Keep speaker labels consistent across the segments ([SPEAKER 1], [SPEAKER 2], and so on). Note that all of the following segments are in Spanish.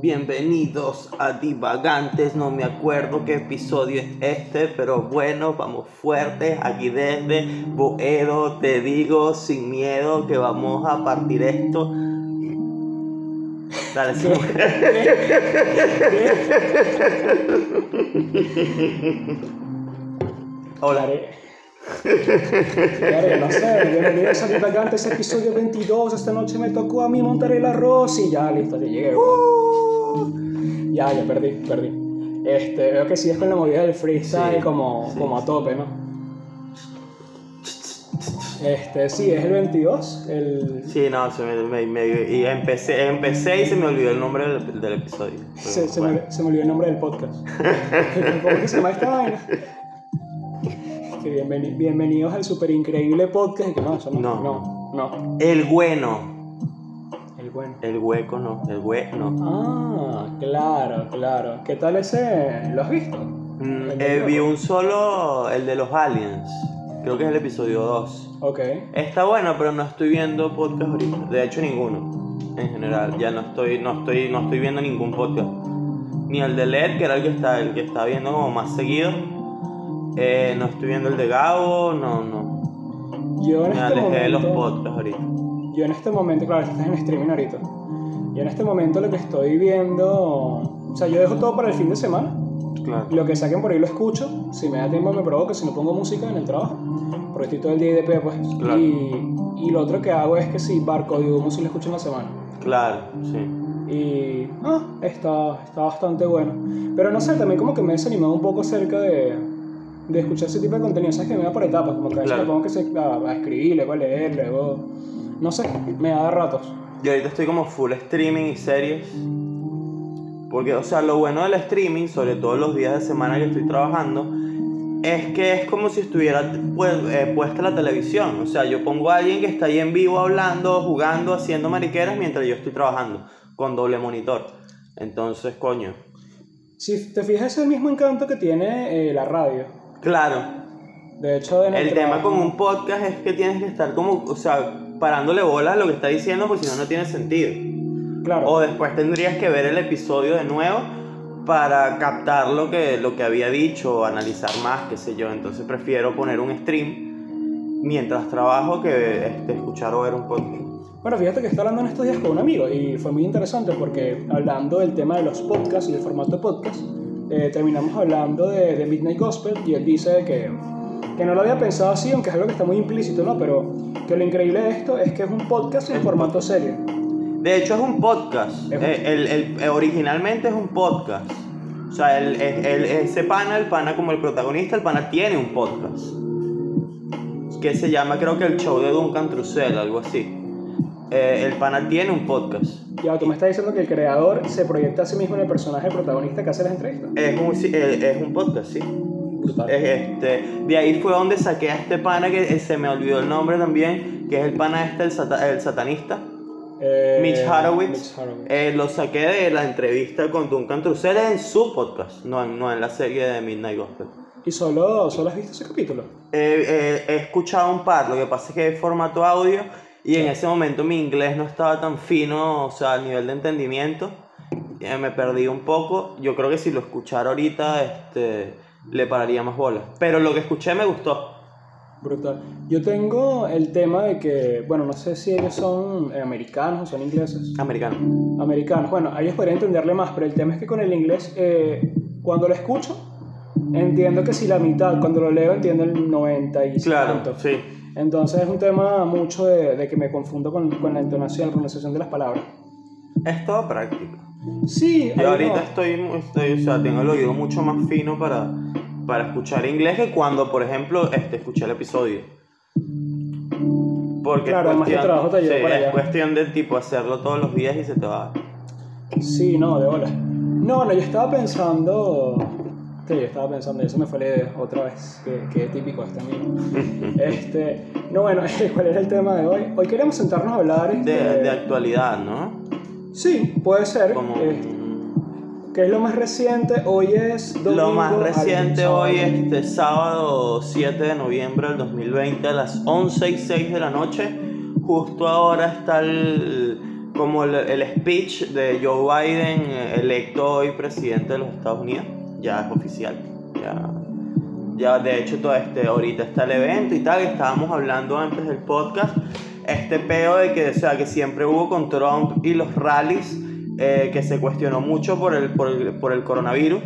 [SPEAKER 1] Bienvenidos a Divagantes, no me acuerdo qué episodio es este, pero bueno, vamos fuertes aquí desde Boedo, te digo sin miedo que vamos a partir esto. Dale, sí. Hola.
[SPEAKER 2] Claro, no sé, bienvenidos a Divagantes, episodio 22. Esta noche me tocó a mí montar el arroz y ya, listo, ya llegué. Ya, ya perdí, perdí. Este, veo que sí es con la movida del freestyle
[SPEAKER 1] Sí,
[SPEAKER 2] como,
[SPEAKER 1] sí.
[SPEAKER 2] como a tope, ¿no? Este, sí, es el 22, el...
[SPEAKER 1] Sí, no, se me, me- me- y empecé, empecé y se me olvidó el nombre del, del episodio.
[SPEAKER 2] Se, se
[SPEAKER 1] Bueno.
[SPEAKER 2] me, se me olvidó el nombre del podcast. ¿Cómo que se llama esta vaina? Que bienveni- bienvenidos al super increíble podcast. Que no, eso no.
[SPEAKER 1] No.
[SPEAKER 2] No, no.
[SPEAKER 1] El bueno.
[SPEAKER 2] El bueno.
[SPEAKER 1] El hueco no, el hue no.
[SPEAKER 2] Ah, claro, claro. ¿Qué tal ese? ¿Lo has visto?
[SPEAKER 1] Mm, eh, vi un solo, el de los aliens. Creo que es el episodio 2.
[SPEAKER 2] Ok.
[SPEAKER 1] Está bueno, pero no estoy viendo podcast ahorita. De hecho, ninguno. En general, ya no estoy, no estoy, no estoy viendo ningún podcast. Ni el de LED, que era el que está, el que está viendo como más seguido. Eh, no estoy viendo el de Gabo, no, no.
[SPEAKER 2] Yo en
[SPEAKER 1] Me
[SPEAKER 2] este
[SPEAKER 1] alejé de los
[SPEAKER 2] momento.
[SPEAKER 1] podcasts ahorita.
[SPEAKER 2] Yo en este momento, claro, estás en streaming ahorita. Yo en este momento lo que estoy viendo. O sea, yo dejo todo para el fin de semana.
[SPEAKER 1] Claro.
[SPEAKER 2] Lo que saquen por ahí lo escucho. Si me da tiempo me provoca, si no pongo música en el trabajo. Porque estoy todo el día IDP, pues.
[SPEAKER 1] Claro.
[SPEAKER 2] Y, y lo otro que hago es que si Barco y Humo sí lo escucho en la semana.
[SPEAKER 1] Claro, sí.
[SPEAKER 2] Y ah, está, está bastante bueno. Pero no sé, también como que me he desanimado un poco acerca de, de escuchar ese tipo de contenido. Sabes que me da por etapas, como que a veces
[SPEAKER 1] Claro.
[SPEAKER 2] me pongo que se, a, a escribir, luego a leer, luego. No sé, me da ratos.
[SPEAKER 1] Yo ahorita estoy como full streaming y series. Porque, o sea, lo bueno del streaming, sobre todo los días de semana que estoy trabajando, es que es como si estuviera pues, eh, puesta la televisión. O sea, yo pongo a alguien que está ahí en vivo hablando, jugando, haciendo mariqueras mientras yo estoy trabajando, con doble monitor. Entonces, coño.
[SPEAKER 2] Si te fijas, es el mismo encanto que tiene eh, la radio.
[SPEAKER 1] Claro,
[SPEAKER 2] De hecho, en
[SPEAKER 1] el tema
[SPEAKER 2] trabajo-
[SPEAKER 1] con un podcast es que tienes que estar como, o sea, parándole bola a lo que está diciendo, porque si no, no tiene sentido.
[SPEAKER 2] Claro.
[SPEAKER 1] O después tendrías que ver el episodio de nuevo para captar lo que, lo que había dicho o analizar más, qué sé yo. Entonces prefiero poner un stream mientras trabajo que este, escuchar o ver un podcast.
[SPEAKER 2] Bueno, fíjate que estaba hablando en estos días con un amigo y fue muy interesante porque hablando del tema de los podcasts y del formato de podcast, eh, terminamos hablando de, de Midnight Gospel y él dice que, que no lo había pensado así, aunque es algo que está muy implícito, ¿no? Pero que lo increíble de esto es que es un podcast en formato serie.
[SPEAKER 1] De hecho es un podcast.
[SPEAKER 2] Es un-
[SPEAKER 1] Eh, el- el- eh, originalmente es un podcast. O sea, el, el- el- ese pana, el pana como el protagonista, el pana tiene un podcast. Que se llama creo que el show de Duncan Trussell, algo así. Eh, el pana tiene un podcast.
[SPEAKER 2] Ya, tú me estás diciendo que el creador se proyecta a sí mismo en el personaje protagonista que hace las entrevistas.
[SPEAKER 1] Es un, sí, eh, es un podcast, sí.
[SPEAKER 2] Brutal.
[SPEAKER 1] Este, de ahí fue donde saqué a este pana que eh, se me olvidó el nombre también, que es el pana este, el, sata- el satanista.
[SPEAKER 2] Eh,
[SPEAKER 1] Mitch Horowitz.
[SPEAKER 2] Mitch Horowitz.
[SPEAKER 1] Eh, lo saqué de la entrevista con Duncan Trussell en su podcast, no, en- no en la serie de Midnight Gospel.
[SPEAKER 2] ¿Y solo, solo has visto ese capítulo?
[SPEAKER 1] Eh, he escuchado un par, lo que pasa es que es formato audio y en ese momento mi inglés no estaba tan fino, o sea, a nivel de entendimiento, eh, me perdí un poco. Yo creo que si lo escuchara ahorita, este, le pararía más bolas. Pero lo que escuché me gustó.
[SPEAKER 2] Brutal. Yo tengo el tema de que, bueno, no sé si ellos son eh, americanos o son ingleses.
[SPEAKER 1] Americano.
[SPEAKER 2] Americanos. Bueno, a ellos podrían entenderle más, pero el tema es que con el inglés, eh, cuando lo escucho, entiendo que si la mitad, cuando lo leo, entiendo el 90 y
[SPEAKER 1] Claro,
[SPEAKER 2] tanto.
[SPEAKER 1] sí.
[SPEAKER 2] Entonces es un tema mucho de, de que me confundo con, con la entonación, la pronunciación de las palabras.
[SPEAKER 1] Es todo práctico.
[SPEAKER 2] Sí,
[SPEAKER 1] Yo ahorita
[SPEAKER 2] no.
[SPEAKER 1] estoy, estoy, o sea, tengo el oído mucho más fino para, para escuchar inglés que cuando, por ejemplo, este, escuché el episodio. Porque
[SPEAKER 2] Claro,
[SPEAKER 1] es
[SPEAKER 2] que trabajo te
[SPEAKER 1] sí,
[SPEAKER 2] para
[SPEAKER 1] es
[SPEAKER 2] allá.
[SPEAKER 1] cuestión de tipo hacerlo todos los días y se te va.
[SPEAKER 2] Sí, no, de bola. No, no, yo estaba pensando. Sí, yo estaba pensando, eso me fue la otra vez. Qué, qué típico este amigo. este, no, bueno, ¿cuál era el tema de hoy? Hoy queremos sentarnos a hablar.
[SPEAKER 1] De,
[SPEAKER 2] este,
[SPEAKER 1] de actualidad, ¿no?
[SPEAKER 2] Sí, puede ser.
[SPEAKER 1] Como
[SPEAKER 2] este, ¿Qué es lo más reciente? Hoy es domingo.
[SPEAKER 1] lo más reciente hoy, este sábado 7 de noviembre del 2020 a las 11 y 6 de la noche. Justo ahora está el como el, el speech de Joe Biden, eh, electo hoy presidente de los Estados Unidos, ya es oficial. Ya, ya de hecho, todo este, ahorita está el evento y tal, estábamos hablando antes del podcast, este peo de que, o sea, que siempre hubo con Trump y los rallies, eh, que se cuestionó mucho por el, por el, por el coronavirus,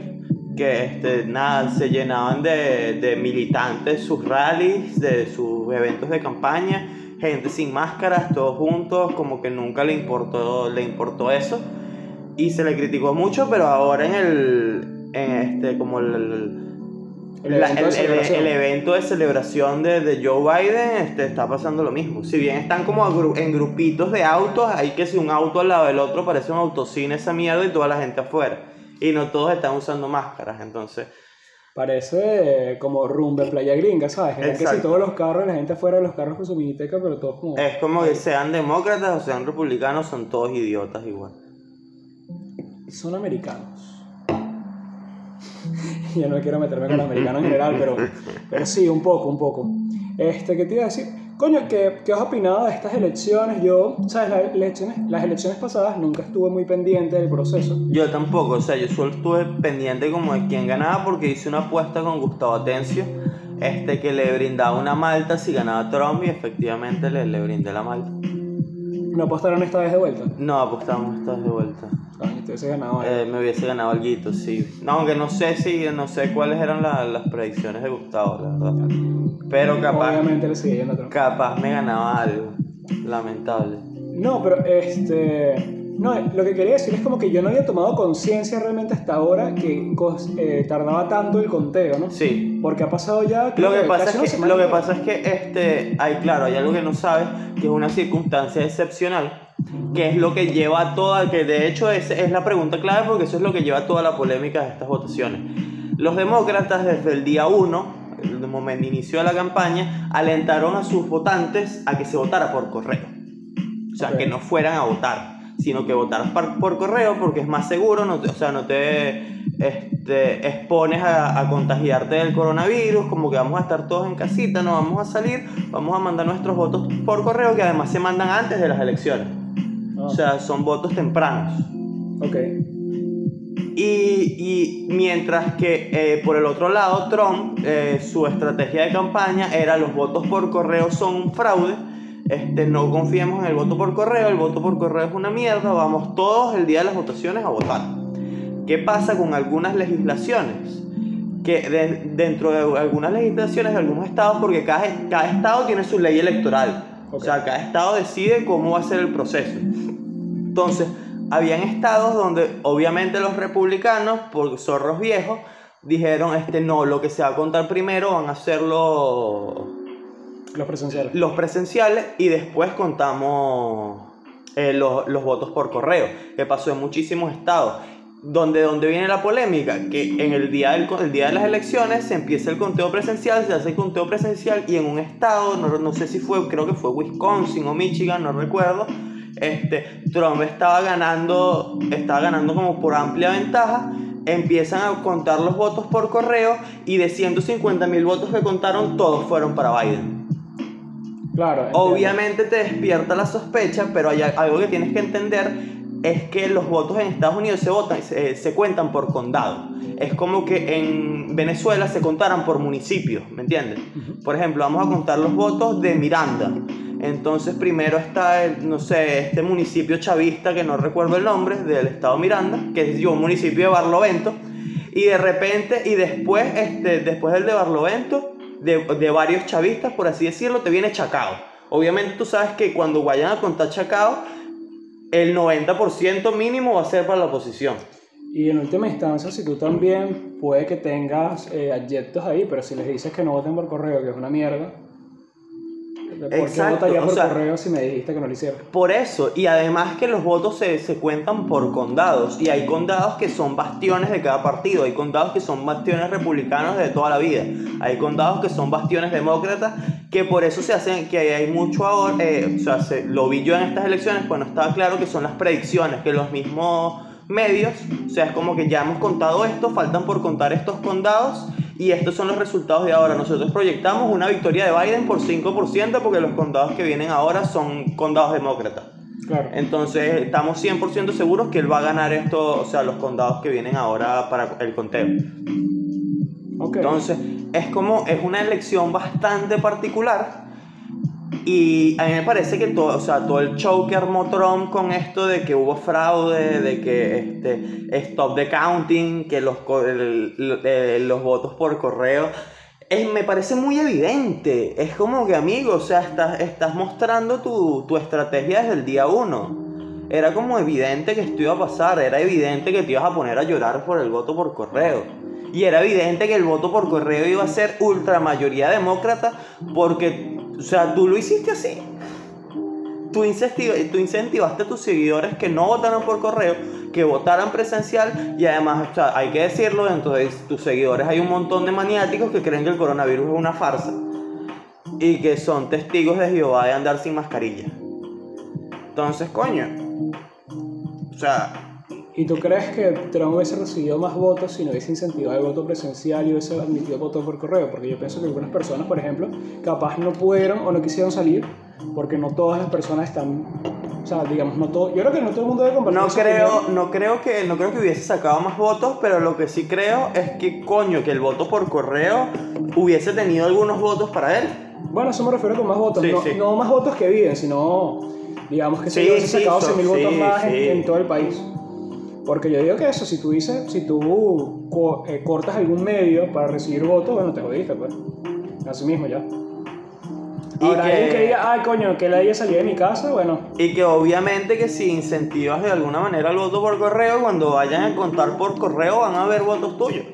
[SPEAKER 1] que este, nada, se llenaban de, de militantes sus rallies, de sus eventos de campaña, gente sin máscaras, todos juntos, como que nunca le importó, le importó eso. Y se le criticó mucho, pero ahora en el, este, como el,
[SPEAKER 2] El evento de
[SPEAKER 1] el- el-
[SPEAKER 2] celebración.
[SPEAKER 1] evento de celebración de, de Joe Biden este, está pasando lo mismo. Si bien están como agru- en grupitos de autos, hay que si un auto al lado del otro parece un autocine esa mierda y toda la gente afuera. Y no todos están usando máscaras, entonces...
[SPEAKER 2] Parece eh, como rumbe playa gringa, ¿sabes? Que
[SPEAKER 1] Exacto.
[SPEAKER 2] todos los carros, la gente afuera de los carros con su miniteca, pero todos como...
[SPEAKER 1] Es como que sean demócratas o sean republicanos, son todos idiotas igual.
[SPEAKER 2] Son americanos. Yo no quiero meterme con los americanos en general, pero, pero sí, un poco, un poco. Este, ¿qué te iba a decir? Coño, ¿qué, qué has opinado de estas elecciones? Yo, ¿sabes? Las elecciones, las elecciones pasadas nunca estuve muy pendiente del proceso.
[SPEAKER 1] Yo tampoco, o sea, yo solo estuve pendiente como de quién ganaba porque hice una apuesta con Gustavo Atencio, este que le brindaba una malta si ganaba Trump y efectivamente le, le brindé la malta.
[SPEAKER 2] ¿No apostaron esta vez de vuelta?
[SPEAKER 1] No, apostamos esta vez de vuelta.
[SPEAKER 2] Coño, te hubiese ganado. ahí.
[SPEAKER 1] Eh, me hubiese ganado algo, sí. No, aunque no sé si, no sé cuáles eran la- las predicciones de Gustavo, la verdad. Pero capaz,
[SPEAKER 2] Obviamente le sigue yendo a Trump.
[SPEAKER 1] capaz me ganaba algo. Lamentable.
[SPEAKER 2] No, pero este. No, lo que quería decir es como que yo no había tomado conciencia realmente hasta ahora que eh, tardaba tanto el conteo, ¿no?
[SPEAKER 1] Sí,
[SPEAKER 2] Porque ha pasado ya.
[SPEAKER 1] Lo que, pasa es que, lo que pasa es que este, hay, claro, hay algo que no sabes, que es una circunstancia excepcional, que es lo que lleva a toda, que de hecho es, es la pregunta clave porque eso es lo que lleva a toda la polémica de estas votaciones. Los demócratas desde el día 1, el momento inicio de la campaña, alentaron a sus votantes a que se votara por correo. O sea,
[SPEAKER 2] Ok.
[SPEAKER 1] que no fueran a votar, sino que votaras par- por, correo porque es más seguro, no te- o sea, no te este, expones a, a contagiarte del coronavirus, como que vamos a estar todos en casita, no vamos a salir, vamos a mandar nuestros votos por correo que además se mandan antes de las elecciones.
[SPEAKER 2] Ah,
[SPEAKER 1] O sea, son votos tempranos.
[SPEAKER 2] ok.
[SPEAKER 1] Y, y mientras que eh, por el otro lado, Trump, eh, su estrategia de campaña era los votos por correo son un fraude, este, no confiemos en el voto por correo, el voto por correo es una mierda, vamos todos el día de las votaciones a votar. ¿Qué pasa con algunas legislaciones? Que de- dentro de algunas legislaciones de algunos estados, porque cada, cada estado tiene su ley electoral, o sea, cada estado decide cómo va a ser el proceso. Entonces, habían estados donde obviamente los republicanos, por zorros viejos, dijeron, este no, lo que se va a contar primero van a ser los,
[SPEAKER 2] Los presenciales.
[SPEAKER 1] los presenciales y después contamos eh, los, los votos por correo, que pasó en muchísimos estados. Donde, donde viene la polémica, que en el día, del, el día de las elecciones se empieza el conteo presencial, se hace el conteo presencial y en un estado, no, no sé si fue, creo que fue Wisconsin o Michigan, no recuerdo, este, Trump estaba ganando, estaba ganando como por amplia ventaja, empiezan a contar los votos por correo y de 150 mil votos que contaron, todos fueron para Biden.
[SPEAKER 2] Claro. entiendo.
[SPEAKER 1] Obviamente te despierta la sospecha, pero hay algo que tienes que entender es que los votos en Estados Unidos se votan, se, se cuentan por condado. Es como que en Venezuela se contaran por municipios, ¿me entiendes? Por ejemplo, vamos a contar los votos de Miranda. Entonces primero está, el, no sé, este municipio chavista que no recuerdo el nombre, del estado Miranda, que es yo, un municipio de Barlovento. Y de repente, y después, este, después del de Barlovento, de, de varios chavistas, por así decirlo, te viene Chacao. Obviamente tú sabes que cuando vayan a contar Chacao, el 90% mínimo va a ser para la oposición.
[SPEAKER 2] Y en última instancia, si tú también puede que tengas eh, ahí, pero si les dices que no voten por correo, que es una mierda, ¿por qué
[SPEAKER 1] Exacto,
[SPEAKER 2] votaría
[SPEAKER 1] o
[SPEAKER 2] por
[SPEAKER 1] sea-
[SPEAKER 2] correo si me dijiste que no lo hiciera?
[SPEAKER 1] Por eso, y además que los votos se, se cuentan por condados, y hay condados que son bastiones de cada partido, hay condados que son bastiones republicanos de toda la vida, hay condados que son bastiones demócratas, que por eso se hacen, que hay mucho ahora, eh, o sea, se- lo vi yo en estas elecciones cuando estaba claro que son las predicciones, que los mismos medios, o sea, es como que ya hemos contado esto, faltan por contar estos condados, y estos son los resultados de ahora. Nosotros proyectamos una victoria de Biden por 5% porque los condados que vienen ahora son condados demócratas.
[SPEAKER 2] Claro.
[SPEAKER 1] Entonces estamos 100% seguros que él va a ganar esto, o sea, los condados que vienen ahora para el conteo.
[SPEAKER 2] Ok.
[SPEAKER 1] Entonces, es como, es una elección bastante particular. Y a mí me parece que todo, o sea, todo el show que armó Trump con esto de que hubo fraude, de que este, stop the counting, que los, los votos por correo, es- me parece muy evidente. Es como que, amigo, o sea, estás, estás mostrando tu, tu estrategia desde el día uno. Era como evidente que esto iba a pasar, era evidente que te ibas a poner a llorar por el voto por correo. Y era evidente que el voto por correo iba a ser ultra mayoría demócrata porque, o sea, tú lo hiciste así. Tú, incentivaste a tus seguidores que no votaran por correo, que votaran presencial y además, o sea, hay que decirlo, de tus seguidores hay un montón de maniáticos que creen que el coronavirus es una farsa y que son testigos de Jehová de andar sin mascarilla. Entonces, coño, o sea,
[SPEAKER 2] ¿Y tú crees que Trump hubiese recibido más votos si no hubiese incentivado el voto presencial y hubiese admitido voto por correo? Porque yo pienso que algunas personas, por ejemplo, capaz no pudieron o no quisieron salir porque no todas las personas están, o sea, digamos, no todo, yo creo que no todo el mundo debe compartir
[SPEAKER 1] No creo, no creo que no creo que hubiese sacado más votos, pero lo que sí creo es que coño, que el voto por correo hubiese tenido algunos votos para él.
[SPEAKER 2] Bueno, eso me refiero con más votos,
[SPEAKER 1] Sí,
[SPEAKER 2] no,
[SPEAKER 1] sí.
[SPEAKER 2] no más votos que viven, sino, digamos que se
[SPEAKER 1] Sí,
[SPEAKER 2] hubiese sacado
[SPEAKER 1] son-
[SPEAKER 2] 100.000 votos más en, en todo el país. Porque yo digo que eso, si tú dices, si tú co- eh, cortas algún medio para recibir votos, bueno, te jodiste, pues. Así mismo ya.
[SPEAKER 1] Y
[SPEAKER 2] Ahora, alguien
[SPEAKER 1] que-
[SPEAKER 2] que diga, ay, coño, que la haya salido de mi casa, bueno,
[SPEAKER 1] Y que obviamente que si incentivas de alguna manera el voto por correo, cuando vayan a contar por correo van a haber votos tuyos.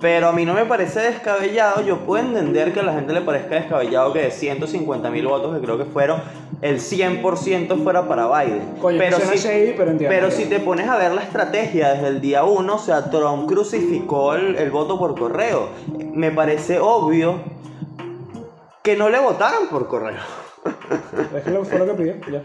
[SPEAKER 1] Pero a mí no me parece descabellado, yo puedo entender que a la gente le parezca descabellado que de 150 mil votos, que creo que fueron, el 100% fuera para Biden.
[SPEAKER 2] Coño,
[SPEAKER 1] pero si,
[SPEAKER 2] shady, pero
[SPEAKER 1] pero si te pones a ver la estrategia desde el día 1, o sea, Trump crucificó el, el voto por correo. Me parece obvio que no le votaran por correo.
[SPEAKER 2] es que fue lo que pidió, ya.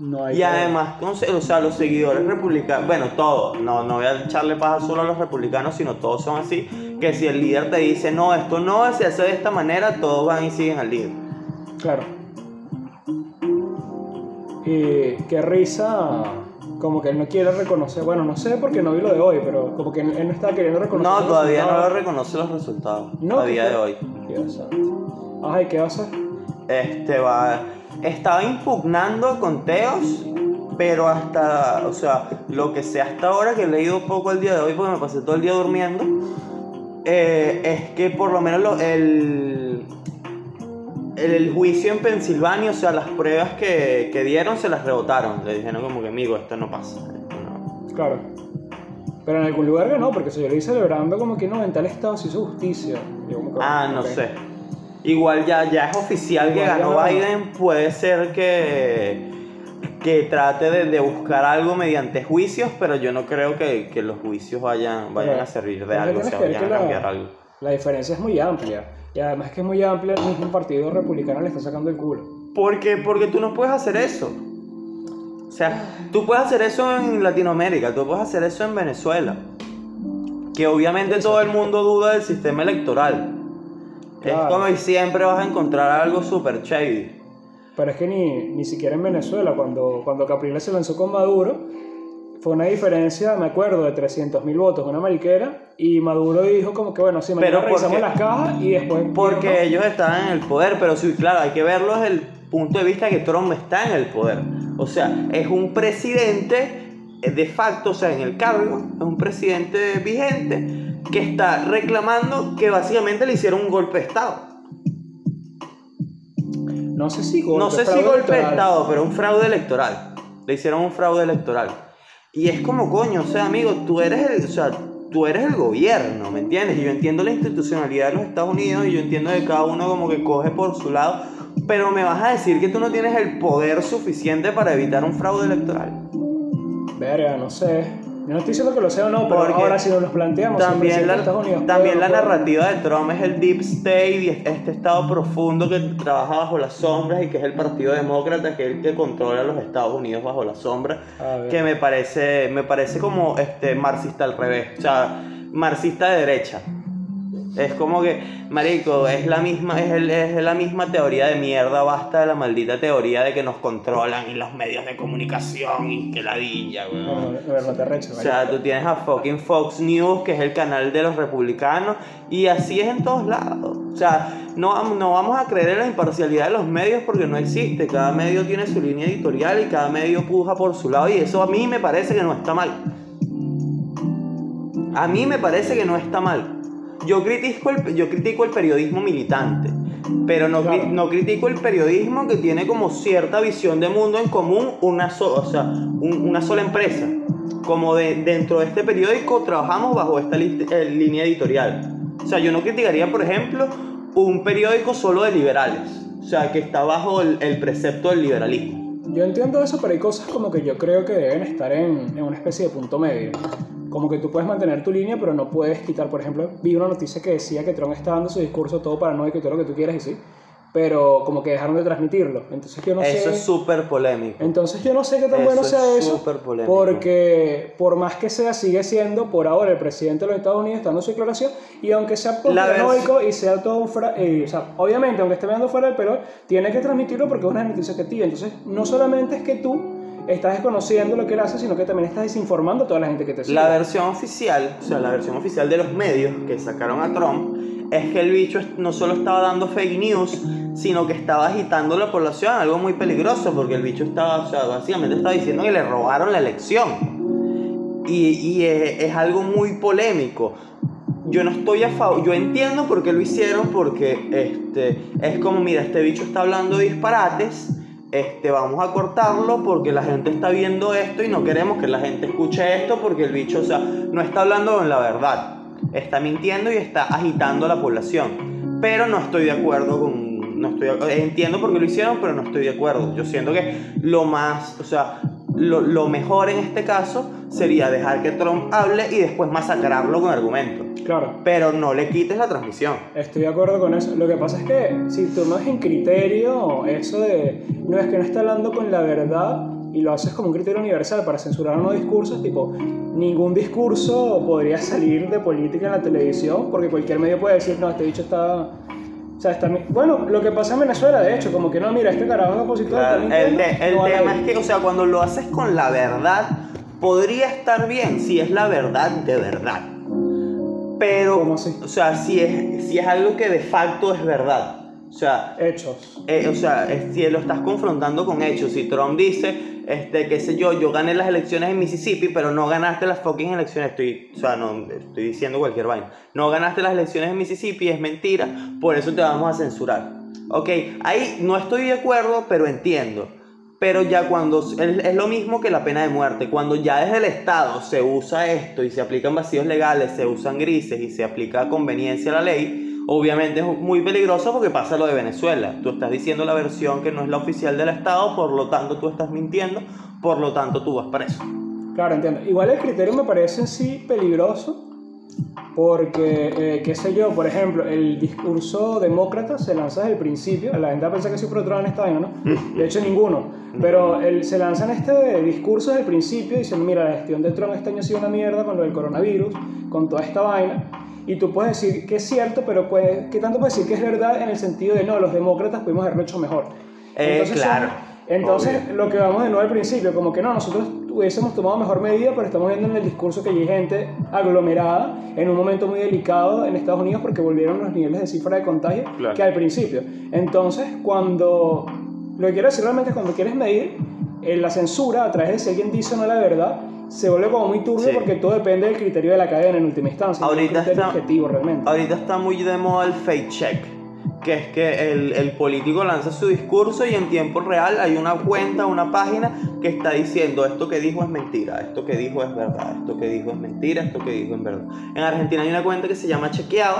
[SPEAKER 2] No hay
[SPEAKER 1] Y además, con- o sea, los seguidores republicanos, bueno, todos, no, no voy a echarle paja solo a los republicanos, sino todos son así, que si el líder te dice, no, esto no se hace de esta manera, todos van y siguen al líder.
[SPEAKER 2] Claro. Y qué risa, como que él no quiere reconocer, bueno, no sé porque no vi lo de hoy, pero como que él, no está queriendo reconocer.
[SPEAKER 1] No,
[SPEAKER 2] los
[SPEAKER 1] todavía no lo
[SPEAKER 2] resultados.
[SPEAKER 1] reconoce los resultados,
[SPEAKER 2] No,
[SPEAKER 1] a
[SPEAKER 2] ¿qué
[SPEAKER 1] día de hoy.
[SPEAKER 2] Dios santo. Ajá, ¿y qué va a hacer?
[SPEAKER 1] Este va, estaba impugnando conteos, pero hasta, o sea, lo que sé hasta ahora, que he leído poco el día de hoy porque me pasé todo el día durmiendo, eh, es que por lo menos lo- el, el, el juicio en Pensilvania, o sea, las pruebas que, que dieron se las rebotaron. Le dijeron como que, amigo, esto no pasa. esto no".
[SPEAKER 2] Claro. Pero en algún lugar ganó, porque se yo lo vi celebrando como que no, en tal estado se hizo justicia. Yo como
[SPEAKER 1] Ah, no sé. Igual ya, ya es oficial que ganó. Biden, puede ser que, que trate de, de buscar algo mediante juicios, pero yo no creo que, que los juicios vayan, vayan
[SPEAKER 2] Pero,
[SPEAKER 1] a servir de algo, o sea, vayan a
[SPEAKER 2] la-
[SPEAKER 1] cambiar algo.
[SPEAKER 2] La diferencia es muy amplia. Y además que es muy amplia, el mismo partido republicano le está sacando el culo.
[SPEAKER 1] Porque, porque tú no puedes hacer eso. O sea, tú puedes hacer eso en Latinoamérica, tú puedes hacer eso en Venezuela. Que obviamente todo el mundo duda del sistema electoral. Es como y siempre vas a encontrar algo super shady.
[SPEAKER 2] Pero es que ni, ni siquiera en Venezuela, cuando, cuando Capriles se lanzó con Maduro, fue una diferencia, me acuerdo, de 300 mil votos, una mariquera, y Maduro dijo como que, bueno, sí, mañana
[SPEAKER 1] Pero
[SPEAKER 2] revisamos
[SPEAKER 1] porque-
[SPEAKER 2] las cajas y después...
[SPEAKER 1] Porque ellos estaban en el poder, pero sí, claro, hay que verlo desde el punto de vista que Trump está en el poder. O sea, es un presidente eh, de facto, o sea, en el cargo, es un presidente vigente que está reclamando que básicamente le hicieron un golpe de Estado.
[SPEAKER 2] No sé si golpe,
[SPEAKER 1] no sé si golpe de. Estado, pero un fraude electoral. Le hicieron un fraude electoral. Y es como, coño, o sea, amigo, tú eres el, o sea, tú eres el gobierno, ¿me entiendes? Y yo entiendo la institucionalidad de los Estados Unidos y yo entiendo que cada uno como que coge por su lado, pero me vas a decir que tú no tienes el poder suficiente para evitar un fraude electoral.
[SPEAKER 2] Verga, no sé. Yo no estoy diciendo que lo sea o no, pero
[SPEAKER 1] Porque
[SPEAKER 2] ahora si nos los planteamos...
[SPEAKER 1] También la,
[SPEAKER 2] Unidos
[SPEAKER 1] también la narrativa de Trump es el deep state y es este estado profundo que trabaja bajo las sombras y que es el Partido Demócrata, que es el que controla los Estados Unidos bajo las sombras, que me parece, me parece como este marxista al revés, o sea, marxista de derecha. Es como que, marico, es la misma, es, el- es la misma teoría de mierda, basta de la maldita teoría de que nos controlan y los medios de comunicación y que ladilla, weón.
[SPEAKER 2] No, de verdad te recho.
[SPEAKER 1] O sea, tú tienes a fucking Fox News, que es el canal de los republicanos, y así es en todos lados. O sea, no, no vamos a creer en la imparcialidad de los medios porque no existe. Cada medio tiene su línea editorial y cada medio puja por su lado, y eso a mí me parece que no está mal. A mí me parece que no está mal. Yo critico el, yo critico el periodismo militante, pero no,
[SPEAKER 2] Claro.
[SPEAKER 1] no critico el periodismo que tiene como cierta visión de mundo en común una, so- o sea, un- una sola empresa. Como de, dentro de este periódico trabajamos bajo esta li- eh, línea editorial. O sea, yo no criticaría, por ejemplo, un periódico solo de liberales. O sea, que está bajo el, el precepto del liberalismo.
[SPEAKER 2] Yo entiendo eso, pero hay cosas como que yo creo que deben estar en, en una especie de punto medio. Como que tú puedes mantener tu línea, pero no puedes quitar, por ejemplo, vi una noticia que decía que Trump está dando su discurso todo paranoico y todo lo que tú quieras y sí, pero como que dejaron de transmitirlo. Entonces yo no
[SPEAKER 1] Eso
[SPEAKER 2] sé...
[SPEAKER 1] es súper polémico.
[SPEAKER 2] Entonces yo no sé qué tan
[SPEAKER 1] Eso
[SPEAKER 2] bueno
[SPEAKER 1] es
[SPEAKER 2] sea eso,
[SPEAKER 1] súper polémico.
[SPEAKER 2] porque por más que sea, sigue siendo por ahora el presidente de los Estados Unidos dando su declaración, y aunque sea paranoico y sea todo un fra- eh, o sea, obviamente, aunque esté mirando fuera del pelo, tiene que transmitirlo porque es una noticia objetiva. Entonces, no solamente es que tú estás desconociendo lo que él hace, sino que también estás desinformando a toda la gente que te sigue.
[SPEAKER 1] La versión oficial, o sea, la versión oficial de los medios que sacaron a Trump es que el bicho no solo estaba dando fake news, sino que estaba agitando la población, algo muy peligroso, porque el bicho estaba, o sea, básicamente estaba diciendo que le robaron la elección. Y, es, algo muy polémico. Yo no estoy a favor, yo entiendo por qué lo hicieron, porque este, es como, mira, este bicho está hablando disparates, este, vamos a cortarlo porque la gente está viendo esto y no queremos que la gente escuche esto porque el bicho, o sea, no está hablando con la verdad, está mintiendo y está agitando a la población. Pero no estoy de acuerdo con, no estoy, entiendo por qué lo hicieron, pero no estoy de acuerdo. Yo siento que lo más, o sea, lo, lo mejor en este caso sería dejar que Trump hable y después masacrarlo con argumentos.
[SPEAKER 2] Claro.
[SPEAKER 1] Pero no le quites la transmisión.
[SPEAKER 2] Estoy de acuerdo con eso. Lo que pasa es que si tomas en criterio eso de no es que no está hablando con la verdad y lo haces como un criterio universal para censurar unos discursos, tipo, ningún discurso podría salir de política en la televisión porque cualquier medio puede decir, no, este dicho está. O sea, está. mi-". Bueno, lo que pasa en Venezuela, de hecho, como que no, mira, este carajo es opositor.
[SPEAKER 1] Claro, el, te- el
[SPEAKER 2] no
[SPEAKER 1] tema
[SPEAKER 2] nadie".
[SPEAKER 1] es que, o sea, cuando lo haces con la verdad, podría estar bien si es la verdad de verdad. Pero,
[SPEAKER 2] ¿Cómo así?
[SPEAKER 1] o sea, si es, si es algo que de facto es verdad. O sea,
[SPEAKER 2] Hechos.
[SPEAKER 1] eh, o sea, es- si lo estás confrontando con hechos, si Trump dice, este, qué sé yo, yo gané las elecciones en Mississippi, pero no ganaste las fucking elecciones, estoy, o sea, no, estoy diciendo cualquier vaina, no ganaste las elecciones en Mississippi, es mentira, por eso te vamos a censurar. Ok, ahí no estoy de acuerdo, pero entiendo. Pero ya cuando es, es lo mismo que la pena de muerte, cuando ya desde el Estado se usa esto y se aplican vacíos legales, se usan grises y se aplica a conveniencia la ley, obviamente es muy peligroso porque pasa lo de Venezuela. Tú estás diciendo la versión que no es la oficial del Estado, por lo tanto tú estás mintiendo, por lo tanto tú vas preso.
[SPEAKER 2] Claro, entiendo. Igual el criterio me parece en sí peligroso porque, eh, qué sé yo, por ejemplo, el discurso demócrata se lanza desde el principio. La gente piensa que soy pro en esta vaina, ¿no? De hecho, ninguno. Pero él, se lanza en este discurso desde el principio diciendo, mira, la gestión de Trump este año ha sido una mierda con lo del coronavirus, con toda esta vaina. Y tú puedes decir que es cierto, pero puedes, ¿qué tanto puedes decir que es verdad en el sentido de, no, los demócratas pudimos haberlo hecho mejor?
[SPEAKER 1] Eh, claro,
[SPEAKER 2] son- entonces,
[SPEAKER 1] obvio.
[SPEAKER 2] lo que vamos de nuevo al principio, como que no, nosotros hubiésemos tomado mejor medida, pero estamos viendo en el discurso que hay gente aglomerada en un momento muy delicado en Estados Unidos porque volvieron los niveles de cifra de contagio
[SPEAKER 1] Claro.
[SPEAKER 2] que al principio. Entonces, cuando lo que quiero decir realmente es cuando quieres medir eh, la censura a través de si alguien dice o no la verdad, se vuelve como muy turbio
[SPEAKER 1] Sí.
[SPEAKER 2] porque todo depende del criterio de la cadena en última instancia, no
[SPEAKER 1] Ahorita
[SPEAKER 2] criterio
[SPEAKER 1] está-
[SPEAKER 2] objetivo realmente.
[SPEAKER 1] Ahorita está muy de moda el fake check, que es que el, el político lanza su discurso y en tiempo real hay una cuenta, una página que está diciendo esto que dijo es mentira, esto que dijo es verdad, esto que dijo es mentira, esto que dijo es verdad. En Argentina hay una cuenta que se llama Chequeado.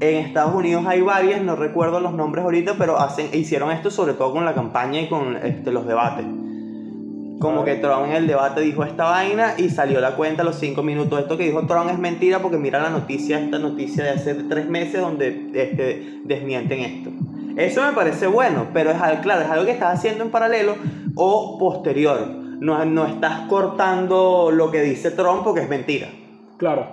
[SPEAKER 1] En Estados Unidos hay varias, no recuerdo los nombres ahorita, pero hacen, hicieron esto sobre todo con la campaña y con este, los debates. Como que Trump en el debate dijo esta vaina y salió la cuenta a los cinco minutos. Esto que dijo Trump es mentira porque mira la noticia, esta noticia de hace tres meses donde este, desmienten esto. Eso me parece bueno, pero es algo, claro, es algo que estás haciendo en paralelo o posterior. No, no estás cortando lo que dice Trump porque es mentira.
[SPEAKER 2] Claro.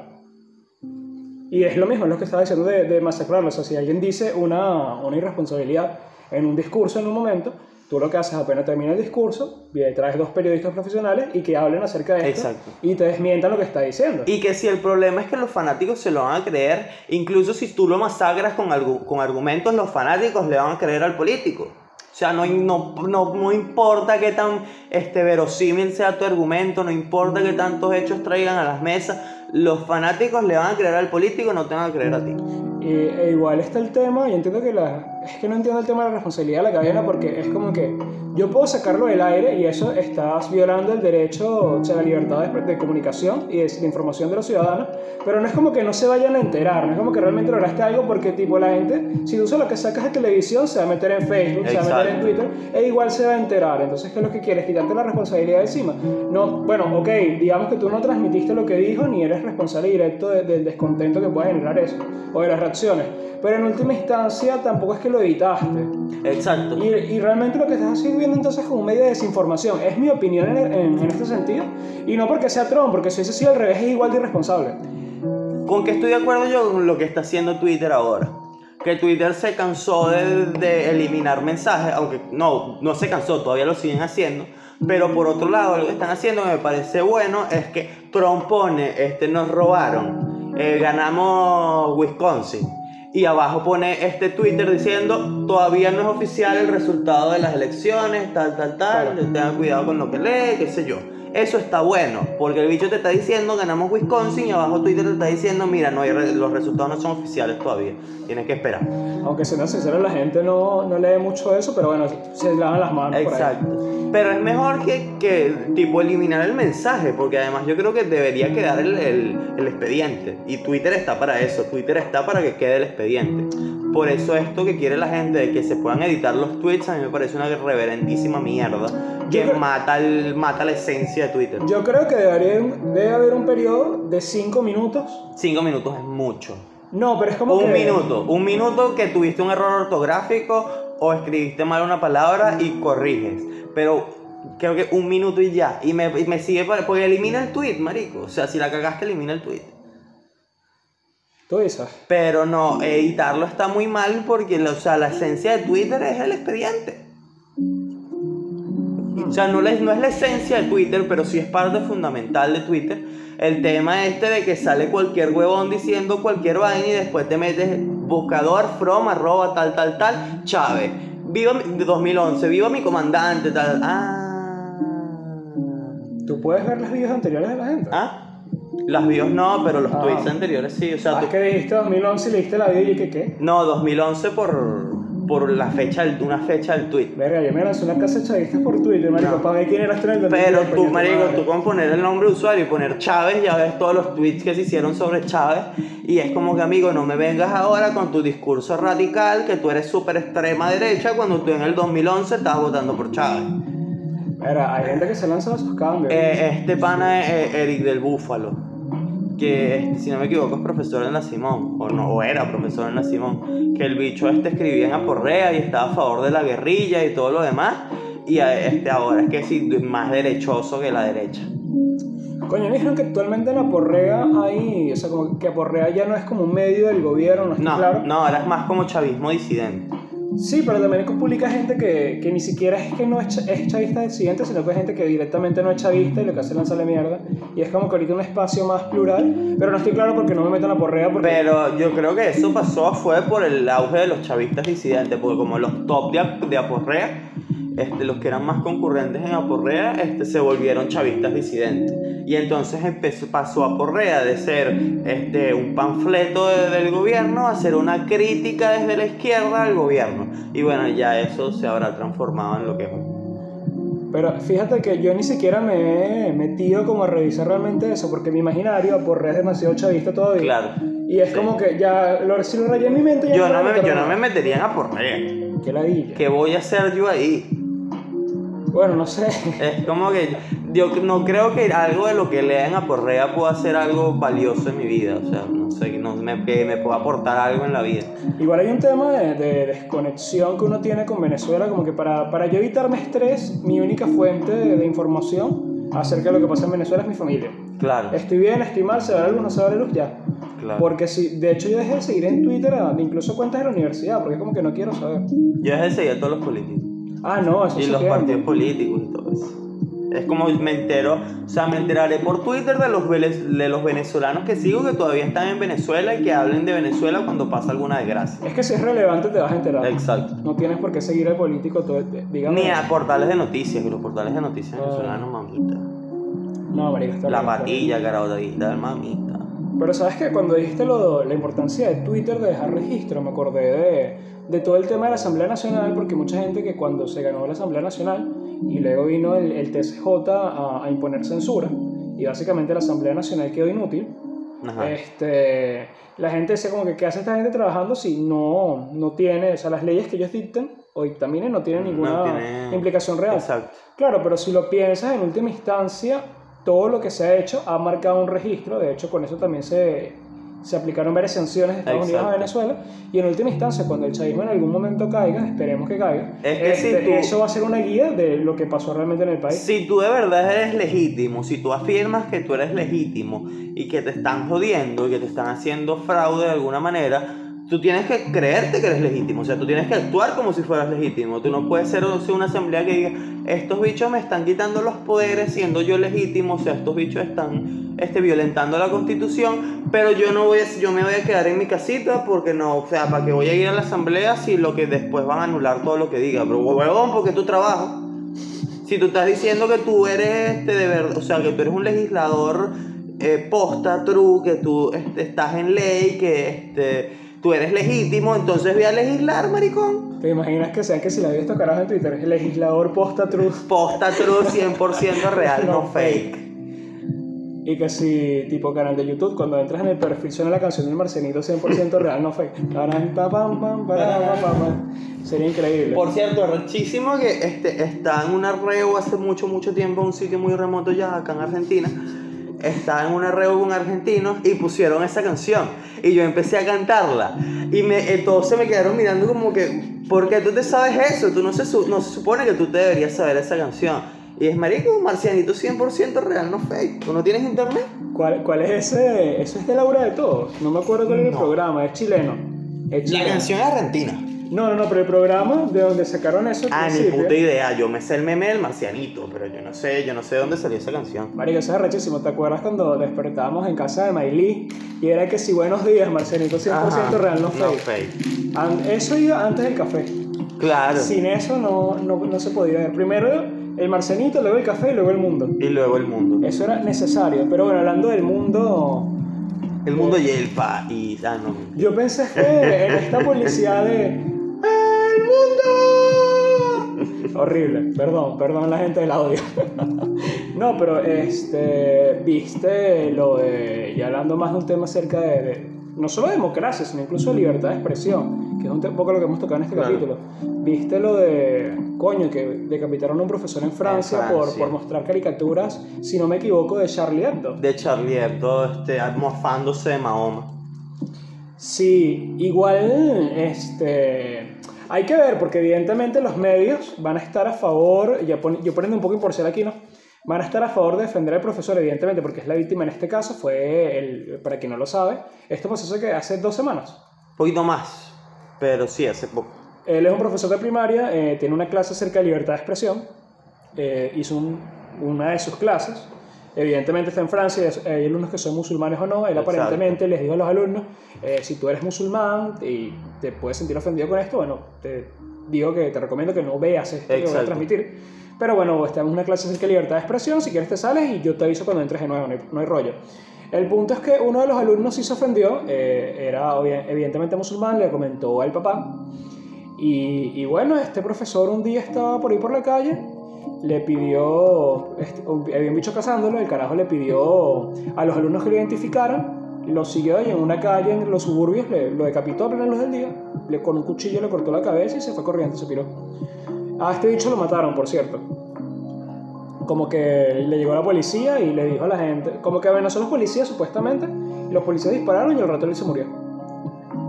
[SPEAKER 2] Y es lo mismo, es lo que estaba diciendo de, de masacrarlo. O sea, si alguien dice una, una irresponsabilidad en un discurso en un momento, tú lo que haces apenas termina el discurso, traes dos periodistas profesionales y que hablen acerca de esto
[SPEAKER 1] Exacto.
[SPEAKER 2] y te desmientan lo que está diciendo.
[SPEAKER 1] Y que si el problema es que los fanáticos se lo van a creer, incluso si tú lo masacras con, argu- con argumentos, los fanáticos le van a creer al político. O sea, no, no, no, no importa qué tan este, verosímil sea tu argumento, no importa qué tantos hechos traigan a las mesas, los fanáticos le van a creer al político, no te van a creer a ti.
[SPEAKER 2] Y, e igual está el tema, y entiendo que la... Es que no entiendo el tema de la responsabilidad de la cadena porque es como que yo puedo sacarlo del aire y eso estás violando el derecho, o sea, la libertad de, de comunicación y de, de información de los ciudadanos, pero no es como que no se vayan a enterar, no es como que realmente lograste algo porque tipo la gente, si tú solo que sacas de televisión se va a meter en Facebook, se va a meter en
[SPEAKER 1] Exacto.
[SPEAKER 2] Twitter, e igual se va a enterar, entonces ¿qué es lo que quieres? Quitarte la responsabilidad de encima. No, bueno, ok, digamos que tú no transmitiste lo que dijo ni eres responsable directo de- del descontento que puede generar eso, o de las reacciones. Pero en última instancia tampoco es que lo editaste.
[SPEAKER 1] Exacto.
[SPEAKER 2] Y, y realmente lo que estás haciendo entonces es como un medio de desinformación. Es mi opinión en, en- en este sentido. Y no porque sea Trump, porque si hubiese sido al revés es igual de irresponsable.
[SPEAKER 1] Con que estoy de acuerdo yo con lo que está haciendo Twitter ahora. Que Twitter se cansó de, de eliminar mensajes, aunque no, no se cansó, todavía lo siguen haciendo. Pero por otro lado, lo que están haciendo que me parece bueno es que Trump pone, este, nos robaron, eh, ganamos Wisconsin. Y abajo pone este Twitter diciendo, todavía no es oficial el resultado de las elecciones, tal, tal, tal,
[SPEAKER 2] Claro.
[SPEAKER 1] tengan cuidado con lo que lee, qué sé yo. Eso está bueno, porque el bicho te está diciendo ganamos Wisconsin y abajo Twitter te está diciendo, mira, no hay re- los resultados no son oficiales todavía, tienes que esperar.
[SPEAKER 2] Aunque siendo sincero, la gente no, no lee mucho eso, pero bueno, se lavan las manos. por ahí.
[SPEAKER 1] Exacto. Pero es mejor que, que, tipo eliminar el mensaje, porque además yo creo que debería quedar el, el- el expediente. Y Twitter está para eso, Twitter está para que quede el expediente. Por eso esto que quiere la gente de que se puedan editar los tweets a mí me parece una reverendísima mierda que
[SPEAKER 2] creo-
[SPEAKER 1] mata, el, mata la esencia de Twitter.
[SPEAKER 2] Yo creo que debería, debe haber un periodo de 5 minutos.
[SPEAKER 1] Cinco minutos es mucho.
[SPEAKER 2] No, pero es como
[SPEAKER 1] Un
[SPEAKER 2] que...
[SPEAKER 1] minuto, un minuto que tuviste un error ortográfico o escribiste mal una palabra y corriges. Pero creo que un minuto y ya. Y me, y me sigue, para- porque elimina el tweet, marico. O sea, si la cagaste, elimina el tweet.
[SPEAKER 2] Tú dices.
[SPEAKER 1] Pero no, editarlo está muy mal porque o sea, la esencia de Twitter es el expediente. O sea, no, es- no es la esencia de Twitter, pero sí es parte fundamental de Twitter. El tema este de que sale cualquier huevón diciendo cualquier vaina y después te metes buscador from arroba tal tal tal Chávez. Viva mi- de 2011, viva mi comandante tal. Ah.
[SPEAKER 2] Tú puedes ver los videos anteriores de la gente.
[SPEAKER 1] Ah. Las bios no, pero los
[SPEAKER 2] Ah.
[SPEAKER 1] tweets anteriores sí. O sea,
[SPEAKER 2] Ah,
[SPEAKER 1] tú-
[SPEAKER 2] que dijiste 2011 y leíste la vida y que qué.
[SPEAKER 1] No, 2011 por, por la fecha, una fecha del tweet.
[SPEAKER 2] Verga, yo me lancé una casa de chavistas por Twitter, marico,
[SPEAKER 1] No.
[SPEAKER 2] para ver quién eras tú en el
[SPEAKER 1] Pero
[SPEAKER 2] 2010,
[SPEAKER 1] tú, marico, tú con poner el nombre de usuario y poner Chávez, ya ves todos los tweets que se hicieron sobre Chávez. Y es como que, amigo, no me vengas ahora con tu discurso radical, que tú eres súper extrema derecha, cuando tú en el 2011 estabas votando por Chávez.
[SPEAKER 2] Mira, hay gente que se lanza a esos cambios.
[SPEAKER 1] Eh, este pana es eh, Eric del Búfalo, que este, si no me equivoco es profesor en la Simón, o no, o era profesor en la Simón, que el bicho este escribía en Aporrea y estaba a favor de la guerrilla y todo lo demás, y a- este ahora es que sí, más derechoso que la derecha.
[SPEAKER 2] Coño, me dijeron que actualmente en Aporrea hay, o sea, como que Aporrea ya no es como un medio del gobierno, no está
[SPEAKER 1] No,
[SPEAKER 2] claro.
[SPEAKER 1] no, ahora es más como chavismo disidente.
[SPEAKER 2] Sí, pero también publica gente que, que ni siquiera es que no es, cha- es chavista disidente, sino que es gente que directamente no es chavista y lo que hace es lanzarle mierda. Y es como que ahorita un espacio más plural, pero no estoy claro porque no me meto en Aporrea porque...
[SPEAKER 1] Pero yo creo que eso pasó fue por el auge de los chavistas disidentes, porque como los top de, de Aporrea, este, los que eran más concurrentes en Aporrea, este, se volvieron chavistas disidentes. Y entonces empezó, pasó Aporrea de ser este, un panfleto de- del gobierno a ser una crítica desde la izquierda al gobierno. Y bueno, ya eso se habrá transformado en lo que es.
[SPEAKER 2] Pero fíjate que yo ni siquiera me he metido como a revisar realmente eso, porque mi imaginario Aporrea es demasiado chavista todavía.
[SPEAKER 1] Claro.
[SPEAKER 2] Y es
[SPEAKER 1] Sí.
[SPEAKER 2] como que ya lo, si lo rayé en mi mente ya
[SPEAKER 1] Yo no,
[SPEAKER 2] a
[SPEAKER 1] me, yo no me metería en Aporrea.
[SPEAKER 2] Qué ladilla.
[SPEAKER 1] ¿Qué voy a hacer yo ahí?
[SPEAKER 2] Bueno, no sé.
[SPEAKER 1] Es como que yo no creo que algo de lo que lea en Aporrea pueda ser algo valioso en mi vida. O sea, no sé, no me, que me pueda aportar algo en la vida.
[SPEAKER 2] Igual hay un tema de, de desconexión que uno tiene con Venezuela, como que para, para yo evitarme estrés, mi única fuente de, de información acerca de lo que pasa en Venezuela es mi familia.
[SPEAKER 1] Claro.
[SPEAKER 2] Estoy bien, estoy mal, se va la luz, no se va la luz, ya.
[SPEAKER 1] Claro.
[SPEAKER 2] Porque si, de hecho yo dejé de seguir en Twitter a- incluso cuentas de la universidad, porque es como que no quiero saber.
[SPEAKER 1] Yo dejé de seguir a todos los políticos.
[SPEAKER 2] Ah, no, eso
[SPEAKER 1] Y los partidos políticos y todo eso. Es como me entero, o sea, me enteraré por Twitter de los, de los venezolanos que sigo que todavía están en Venezuela y que hablen de Venezuela cuando pasa alguna desgracia.
[SPEAKER 2] Es que si es relevante te vas a enterar.
[SPEAKER 1] Exacto.
[SPEAKER 2] No tienes por qué seguir al político todo el dígame.
[SPEAKER 1] Ni a portales de noticias, que los portales de noticias venezolanos, mamita.
[SPEAKER 2] No, marica, está
[SPEAKER 1] La
[SPEAKER 2] bien,
[SPEAKER 1] patilla, caraotadita, mamita.
[SPEAKER 2] Pero sabes que cuando dijiste lo, la importancia de Twitter de dejar registro, me acordé de, de todo el tema de la Asamblea Nacional, porque mucha gente que cuando se ganó la Asamblea Nacional y luego vino el, el TCJ a, a imponer censura, y básicamente la Asamblea Nacional quedó inútil,
[SPEAKER 1] Ajá.
[SPEAKER 2] este, la gente decía como que ¿qué hace esta gente trabajando si no, no tiene, o sea, las leyes que ellos dictan o dictaminen no tienen ninguna
[SPEAKER 1] No tiene-
[SPEAKER 2] implicación real?
[SPEAKER 1] Exacto.
[SPEAKER 2] Claro, pero si lo piensas en última instancia, todo lo que se ha hecho ha marcado un registro. De hecho, con eso también se, se aplicaron varias sanciones de Estados Unidos a. Venezuela. Y en última instancia, cuando el chavismo en algún momento caiga, esperemos que caiga,
[SPEAKER 1] Es que
[SPEAKER 2] este,
[SPEAKER 1] si tú-
[SPEAKER 2] eso va a ser una guía de lo que pasó realmente en el país.
[SPEAKER 1] Si tú de verdad eres legítimo, si tú afirmas que tú eres legítimo y que te están jodiendo y que te están haciendo fraude de alguna manera, tú tienes que creerte que eres legítimo. O sea, tú tienes que actuar como si fueras legítimo. Tú no puedes ser o una asamblea que diga, estos bichos me están quitando los poderes siendo yo legítimo. O sea, estos bichos están este, violentando la constitución, pero yo no voy a, yo me voy a quedar en mi casita porque no, o sea, para que voy a ir a la asamblea si lo que después van a anular todo lo que diga. Pero huevón, porque tu trabajo. Si tú estás diciendo que tú eres este de verdad, o sea, que tú eres un legislador eh, posta, true, que tú este, estás en ley, que este, tú eres legítimo, entonces voy a legislar, maricón.
[SPEAKER 2] ¿Te imaginas que sean que si la vi estos carajos en Twitter, el legislador posta truth
[SPEAKER 1] Posta, true, 100% real, no
[SPEAKER 2] No
[SPEAKER 1] fake.
[SPEAKER 2] y que si tipo canal de YouTube, cuando entras en el perfil suena la canción del Marcenito 100% real, no fake. Sería increíble.
[SPEAKER 1] Por cierto, rechísimo que este, está en un arreo hace mucho, mucho tiempo, un sitio muy remoto ya, acá en Argentina. Estaba en un arreo con argentinos y pusieron esa canción. Y yo empecé a cantarla. Y me, eh, todos se me quedaron mirando como que, ¿por qué tú te sabes eso? Tú no se, no se supone que tú te deberías saber esa canción. Y es marico, marcianito 100% real, no fake. ¿Tú no tienes internet?
[SPEAKER 2] ¿Cuál, ¿Cuál es ese? Eso es de Laura de Todos. No me acuerdo cuál era el programa, es chileno. Es
[SPEAKER 1] La
[SPEAKER 2] chileno.
[SPEAKER 1] canción es argentina.
[SPEAKER 2] No, no, no, pero el programa de donde sacaron eso.
[SPEAKER 1] Ah, ni puta idea. Yo me sé el meme del marcianito, pero yo no sé, yo no sé de dónde salió esa canción.
[SPEAKER 2] Marico, eso es rechísimo. ¿Te acuerdas cuando despertábamos en casa de Mailí y era que si buenos días, Marcelito 100%
[SPEAKER 1] Ajá,
[SPEAKER 2] real, no
[SPEAKER 1] No
[SPEAKER 2] fake?
[SPEAKER 1] fake.
[SPEAKER 2] An- Eso iba antes del café.
[SPEAKER 1] Claro.
[SPEAKER 2] Sin eso no, no, no se podía ver. Primero el Marcenito, luego el café y luego el mundo.
[SPEAKER 1] Y luego el mundo.
[SPEAKER 2] Eso era necesario. Pero bueno, hablando del mundo,
[SPEAKER 1] El mundo y el país. Ah, no.
[SPEAKER 2] yo pensé que en esta publicidad de ¡El mundo! Horrible, perdón, perdón la gente del audio. no, pero este, viste lo de, y hablando más de un tema acerca de, de- no solo de democracia, sino incluso de libertad de expresión, que es un poco lo que hemos tocado en este
[SPEAKER 1] Claro.
[SPEAKER 2] capítulo. Viste lo de, coño, que decapitaron a un profesor en Francia, Por,
[SPEAKER 1] Francia.
[SPEAKER 2] por mostrar caricaturas, si no me equivoco, de Charlie Hebdo.
[SPEAKER 1] De Charlie Hebdo, este, mofándose de Mahoma.
[SPEAKER 2] Sí, igual, este, hay que ver, porque evidentemente los medios van a estar a favor, ya pon- yo poniendo un poco imparcial aquí, ¿no? Van a estar a favor de defender al profesor, evidentemente, porque es la víctima en este caso, fue, el, para quien no lo sabe, esto pasó hace, que- hace dos semanas.
[SPEAKER 1] Un poquito más. Pero sí, hace poco.
[SPEAKER 2] Él es un profesor de primaria, eh, tiene una clase acerca de libertad de expresión, eh, hizo un- una de sus clases, evidentemente está en Francia, es- hay alumnos que son musulmanes o no, él
[SPEAKER 1] Exacto.
[SPEAKER 2] aparentemente les dijo a los alumnos, eh, si tú eres musulmán y te puedes sentir ofendido con esto, bueno, te digo que te recomiendo que no veas esto que voy a
[SPEAKER 1] Exacto.
[SPEAKER 2] transmitir, pero bueno, estamos en una clase acerca de libertad de expresión, si quieres te sales y yo te aviso cuando entres de nuevo, no hay, no hay rollo. El punto es que uno de los alumnos sí se ofendió, eh, era evidentemente musulmán, le comentó al papá, y, y bueno, este profesor un día estaba por ahí por la calle, le pidió, había un bicho cazándolo, el carajo le pidió a los alumnos que lo identificaran, lo siguió y en una calle en los suburbios le, lo decapitó a plena luz del día, le, con un cuchillo le cortó la cabeza y se fue corriendo, se piró. A este bicho lo mataron, por cierto. Como que le llegó la policía y le dijo a la gente, como que amenazó a los policías supuestamente, y los policías dispararon y al rato él se murió.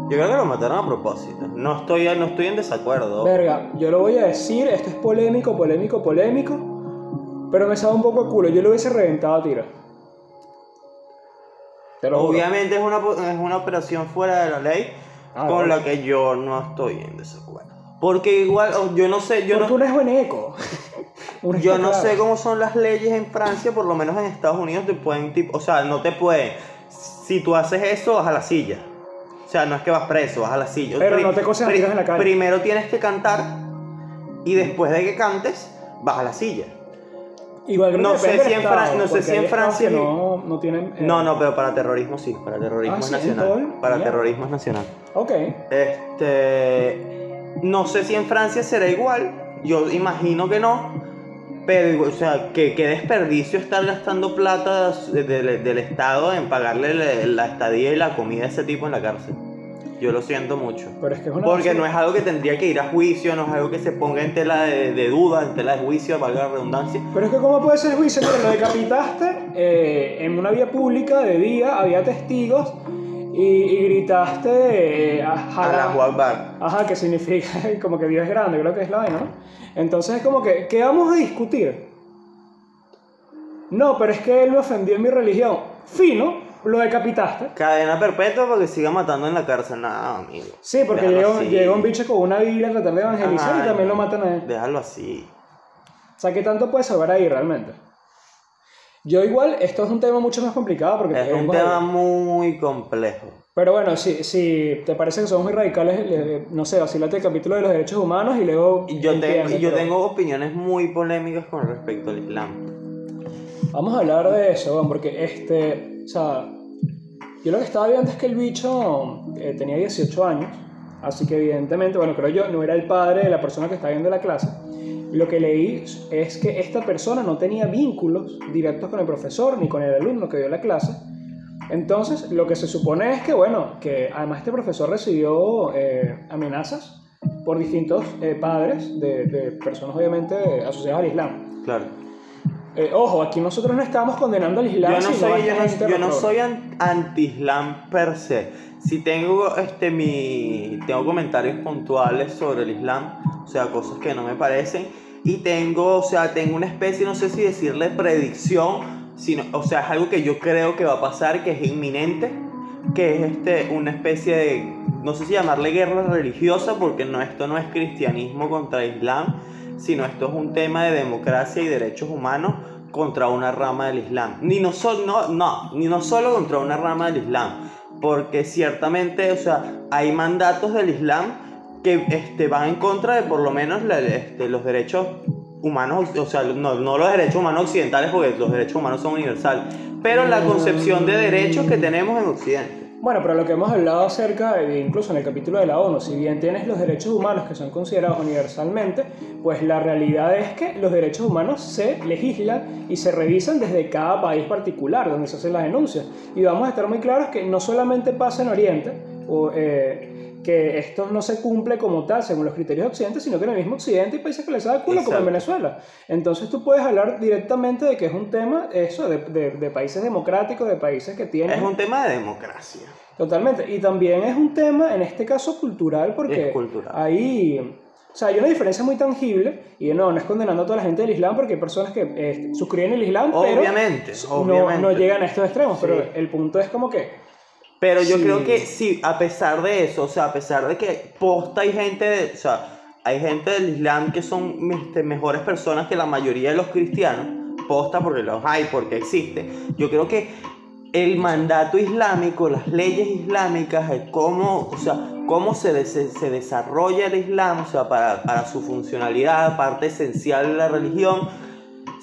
[SPEAKER 1] Yo creo que lo mataron a propósito. No estoy, no estoy en desacuerdo.
[SPEAKER 2] Verga, yo lo voy a decir, esto es polémico, polémico, polémico, pero me sabe un poco a culo, yo lo hubiese reventado a tiro. Te lo juro.
[SPEAKER 1] Obviamente es una, es una operación fuera de la ley
[SPEAKER 2] Ah,
[SPEAKER 1] con la que yo no estoy en desacuerdo. Porque igual, yo no sé, yo
[SPEAKER 2] Porque
[SPEAKER 1] no,
[SPEAKER 2] uno es buen eco.
[SPEAKER 1] Yo no sé cómo son las leyes en Francia, por lo menos en Estados Unidos te pueden, tipo, o sea, no te pueden. Si tú haces eso, vas a la silla. O sea, no es que vas preso, vas a la silla.
[SPEAKER 2] Pero no te amigos en la calle.
[SPEAKER 1] Primero tienes que cantar y después de que cantes, vas a la silla.
[SPEAKER 2] Igual creo
[SPEAKER 1] no
[SPEAKER 2] que
[SPEAKER 1] sé si Fran- no sé si en Francia-
[SPEAKER 2] que No, no tienen. eh,
[SPEAKER 1] No, no, pero para terrorismo sí, para terrorismo
[SPEAKER 2] Ah,
[SPEAKER 1] es
[SPEAKER 2] sí,
[SPEAKER 1] nacional. Para
[SPEAKER 2] ya.
[SPEAKER 1] terrorismo es nacional.
[SPEAKER 2] Ok.
[SPEAKER 1] Este. No sé si en Francia será igual. Yo imagino que no. Pero, o sea, que qué desperdicio estar gastando plata de- de- del Estado en pagarle la, la estadía y la comida a ese tipo en la cárcel. Yo lo siento mucho.
[SPEAKER 2] Pero es que es una.
[SPEAKER 1] Porque no es algo que tendría que ir a juicio, no es algo que se ponga en tela de, de duda, en tela de juicio, valga la redundancia.
[SPEAKER 2] Pero es que, ¿cómo puede ser juicio? Mira, lo decapitaste eh, en una vía pública de día, había testigos y, y gritaste. Eh,
[SPEAKER 1] Allahu Akbar.
[SPEAKER 2] Ajá, que significa como que Dios es grande, creo que es la vaina, ¿no? Entonces es como que, ¿qué vamos a discutir? No, pero es que él me ofendió en mi religión. Fino, lo decapitaste.
[SPEAKER 1] Cadena perpetua porque siga matando en la cárcel. No, amigo.
[SPEAKER 2] Sí, porque llegó un bicho con una Biblia a tratar de evangelizar
[SPEAKER 1] Ajá,
[SPEAKER 2] y también lo matan a él.
[SPEAKER 1] Déjalo así.
[SPEAKER 2] O sea, ¿qué tanto puede salvar ahí realmente? Yo igual, esto es un tema mucho más complicado porque...
[SPEAKER 1] Es un tema muy complejo.
[SPEAKER 2] Pero bueno, si, si te parece que somos muy radicales, le- no sé, vacílate el capítulo de los derechos humanos y luego...
[SPEAKER 1] Yo, tengo, yo
[SPEAKER 2] pero-
[SPEAKER 1] tengo opiniones muy polémicas con respecto al Islam.
[SPEAKER 2] Vamos a hablar de eso, porque este, o sea, yo lo que estaba viendo es que el bicho eh, tenía 18 años, así que evidentemente, bueno, creo yo, no era el padre de la persona que está viendo la clase. Lo que leí es que esta persona no tenía vínculos directos con el profesor ni con el alumno que dio la clase. Entonces, lo que se supone es que, bueno, que además este profesor recibió eh, amenazas por distintos eh, padres de, de personas obviamente asociadas al Islam.
[SPEAKER 1] Claro.
[SPEAKER 2] Eh, ojo, aquí nosotros no estamos condenando al Islam.
[SPEAKER 1] Yo no soy, yo no, yo soy an- anti-Islam per se. Si tengo este mi tengo comentarios puntuales sobre el Islam, o sea, cosas que no me parecen y tengo, o sea, tengo una especie, no sé si decirle predicción, sino, o sea, es algo que yo creo que va a pasar, que es inminente, que es este una especie de no sé si llamarle guerra religiosa porque no esto no es cristianismo contra Islam, sino esto es un tema de democracia y derechos humanos contra una rama del Islam. Ni no, so- no, no, ni no solo contra una rama del Islam, porque ciertamente, o sea, hay mandatos del Islam que este, van en contra de por lo menos la- este, los derechos humanos, o sea, no, no los derechos humanos occidentales, porque los derechos humanos son universales, pero la concepción de derechos que tenemos en Occidente.
[SPEAKER 2] Bueno, pero lo que hemos hablado acerca, e incluso en el capítulo de la ONU, si bien tienes los derechos humanos que son considerados universalmente, pues la realidad es que los derechos humanos se legislan y se revisan desde cada país particular donde se hacen las denuncias. Y vamos a estar muy claros que no solamente pasa en Oriente, o, eh, que esto no se cumple como tal según los criterios de Occidente, sino que en el mismo Occidente hay países que les da culo, como en
[SPEAKER 1] Exacto.
[SPEAKER 2] Venezuela. Entonces tú puedes hablar directamente de que es un tema, eso, de, de- de países democráticos, de países que tienen...
[SPEAKER 1] Es un tema de democracia.
[SPEAKER 2] Totalmente. Y también es un tema, en este caso, cultural, porque
[SPEAKER 1] cultural.
[SPEAKER 2] hay... O sea, hay una diferencia muy tangible, y no, no es condenando a toda la gente del Islam, porque hay personas que eh, suscriben el Islam,
[SPEAKER 1] Obviamente,
[SPEAKER 2] pero no,
[SPEAKER 1] obviamente.
[SPEAKER 2] no llegan a estos extremos.
[SPEAKER 1] Sí.
[SPEAKER 2] Pero el punto es como que...
[SPEAKER 1] Pero yo
[SPEAKER 2] Sí.
[SPEAKER 1] creo que sí, a pesar de eso, o sea, a pesar de que posta hay gente, de- o sea, hay gente del Islam que son este, mejores personas que la mayoría de los cristianos, posta porque los hay, porque existe. Yo creo que el mandato islámico, las leyes islámicas, cómo, o sea, cómo se, des- se desarrolla el Islam, o sea, para, para su funcionalidad, parte esencial de la religión,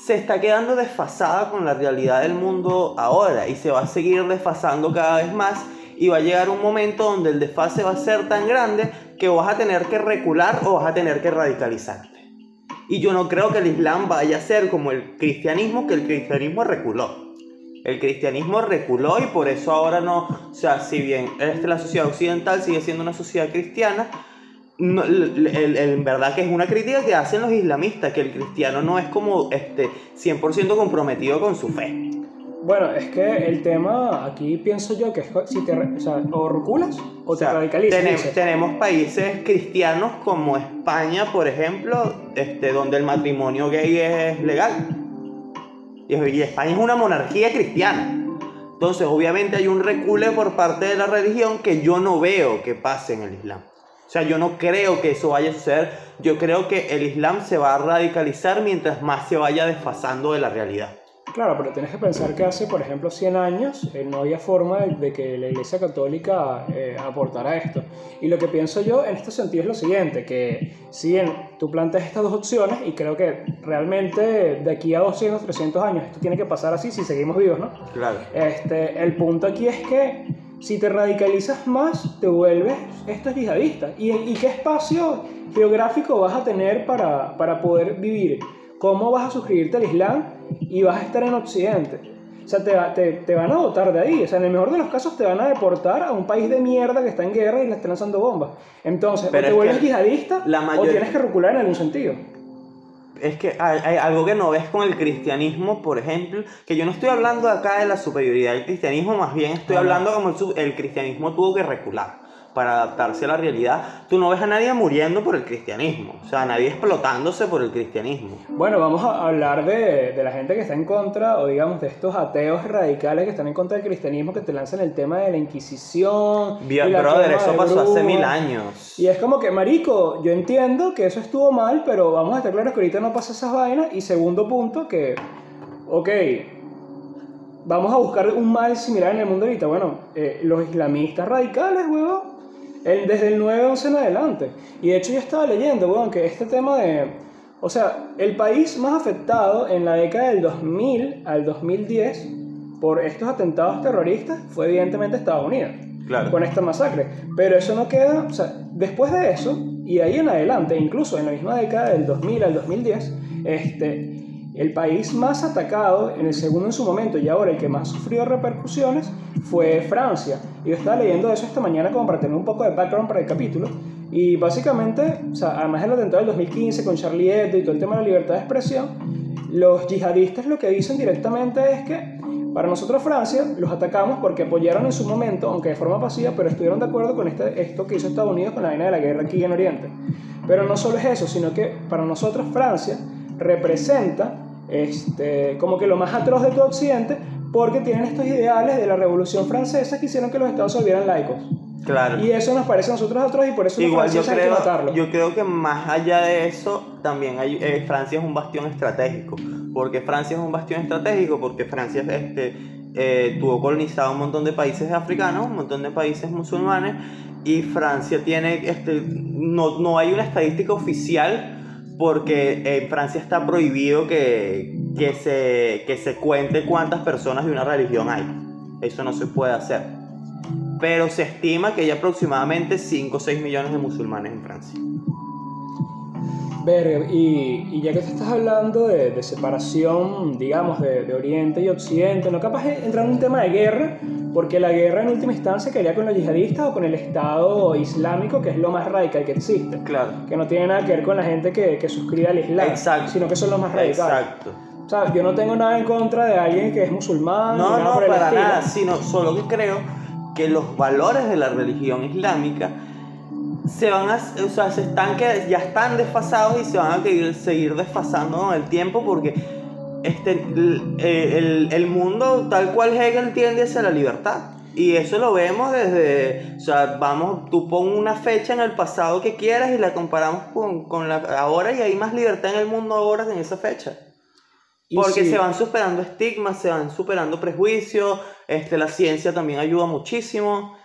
[SPEAKER 1] se está quedando desfasada con la realidad del mundo ahora y se va a seguir desfasando cada vez más y va a llegar un momento donde el desfase va a ser tan grande que vas a tener que recular o vas a tener que radicalizarte. Y yo no creo que el Islam vaya a ser como el cristianismo, que el cristianismo reculó. El cristianismo reculó y por eso ahora no, o sea, si bien la sociedad occidental sigue siendo una sociedad cristiana, no, en verdad que es una crítica que hacen los islamistas, que el cristiano no es como este 100% comprometido con su fe.
[SPEAKER 2] Bueno, es que el tema aquí pienso yo que es si te... O sea, o reculas o,
[SPEAKER 1] O sea,
[SPEAKER 2] te radicalizas.
[SPEAKER 1] tenemos países cristianos como España, por ejemplo, este, donde el matrimonio gay es legal. Y, y España es una monarquía cristiana. Entonces, obviamente hay un recule por parte de la religión que yo no veo que pase en el Islam. O sea, yo no creo que eso vaya a suceder. Yo creo que el Islam se va a radicalizar mientras más se vaya desfasando de la realidad.
[SPEAKER 2] Claro, pero tienes que pensar que hace, por ejemplo, 100 años eh, no había forma de, de que la Iglesia Católica eh, aportara esto. Y lo que pienso yo en este sentido es lo siguiente, que si bien tú planteas estas dos opciones, y creo que realmente de aquí a 200, 300 años esto tiene que pasar así si seguimos vivos, ¿no?
[SPEAKER 1] Claro.
[SPEAKER 2] Este, el punto aquí es que si te radicalizas más, te vuelves estos yihadistas. ¿Y, y qué espacio geográfico vas a tener para, para poder vivir? ¿Cómo vas a suscribirte al Islam y vas a estar en Occidente? O sea, te, te, te van a botar de ahí. O sea, en el mejor de los casos te van a deportar a un país de mierda que está en guerra y le está lanzando bombas. Entonces,
[SPEAKER 1] Pero
[SPEAKER 2] o te
[SPEAKER 1] es
[SPEAKER 2] vuelves yihadista
[SPEAKER 1] la
[SPEAKER 2] o
[SPEAKER 1] mayoría-
[SPEAKER 2] tienes que recular en algún sentido.
[SPEAKER 1] Es que hay, hay algo que no ves con el cristianismo, por ejemplo, que yo no estoy hablando acá de la superioridad del cristianismo, más bien estoy hablando como el, su- el cristianismo tuvo que recular para adaptarse a la realidad. Tú no ves a nadie muriendo por el cristianismo, o sea, nadie explotándose por el cristianismo.
[SPEAKER 2] Bueno, vamos a hablar de, de la gente que está en contra, o digamos, de estos ateos radicales que están en contra del cristianismo, que te lanzan el tema de la Inquisición. y
[SPEAKER 1] Bien, brother, eso pasó hace mil años.
[SPEAKER 2] Y es como que, marico, yo entiendo que eso estuvo mal, pero vamos a estar claros que ahorita no pasa esas vainas. Y segundo punto, que, ok, vamos a buscar un mal similar en el mundo ahorita. Bueno, eh, los islamistas radicales, weón, el- desde el 9-11 en adelante. Y de hecho yo estaba leyendo, weón, que este tema de... O sea, el país más afectado en la década del 2000 al 2010 por estos atentados terroristas fue evidentemente Estados Unidos
[SPEAKER 1] Claro.
[SPEAKER 2] con esta masacre. Pero eso no queda, o sea, después de eso, y ahí en adelante, incluso en la misma década del 2000 al 2010, este, el país más atacado, en el segundo en su momento y ahora el que más sufrió repercusiones, fue Francia. Yo estaba leyendo eso esta mañana como para tener un poco de background para el capítulo. Y básicamente, o sea, además del atentado del 2015 con Charlie Hebdo y todo el tema de la libertad de expresión, los yihadistas lo que dicen directamente es que para nosotros Francia los atacamos porque apoyaron en su momento, aunque de forma pasiva, pero estuvieron de acuerdo con este, esto que hizo Estados Unidos con la vaina de la guerra aquí en Oriente. Pero no solo es eso, sino que para nosotros Francia representa este, como que lo más atroz de todo Occidente porque tienen estos ideales de la Revolución Francesa que hicieron que los estados se volvieran laicos.
[SPEAKER 1] Claro.
[SPEAKER 2] Y eso nos parece a nosotros atroz y por eso los
[SPEAKER 1] Igual yo
[SPEAKER 2] franceses hay que
[SPEAKER 1] creo,
[SPEAKER 2] matarlo.
[SPEAKER 1] yo creo que más allá de eso, también hay, eh, Francia es un bastión estratégico. Porque Francia es un bastión estratégico, porque Francia este, eh, tuvo colonizado un montón de países africanos, un montón de países musulmanes, y Francia tiene, este, no, no hay una estadística oficial, porque en Francia está prohibido que, que, se, que se cuente cuántas personas de una religión hay. Eso no se puede hacer pero se estima que hay aproximadamente 5 o 6 millones de musulmanes en Francia.
[SPEAKER 2] Verga, y, ya que te estás hablando de, de separación, digamos, de, de Oriente y Occidente, no capaz de entrar en un tema de guerra, porque la guerra en última instancia quería con los yihadistas o con el Estado Islámico, que es lo más radical que existe.
[SPEAKER 1] Claro.
[SPEAKER 2] Que no tiene nada que ver con la gente que, que suscribe al Islam,
[SPEAKER 1] Exacto.
[SPEAKER 2] sino que son los más radicales.
[SPEAKER 1] Exacto.
[SPEAKER 2] O sea, yo no tengo nada en contra de alguien que es musulmán.
[SPEAKER 1] No,
[SPEAKER 2] nada
[SPEAKER 1] no,
[SPEAKER 2] por el
[SPEAKER 1] para
[SPEAKER 2] estilo.
[SPEAKER 1] nada, sino solo que creo que los valores de la religión islámica se van a, o sea, se están ya están desfasados y se van a seguir desfasando con el tiempo porque este, el, el- el mundo tal cual Hegel tiende hacia la libertad. Y eso lo vemos desde, o sea, vamos, tú pon una fecha en el pasado que quieras y la comparamos con, con la ahora y hay más libertad en el mundo ahora que en esa fecha. Porque
[SPEAKER 2] sí,
[SPEAKER 1] se van superando estigmas, se van superando prejuicios, este, la ciencia también ayuda muchísimo.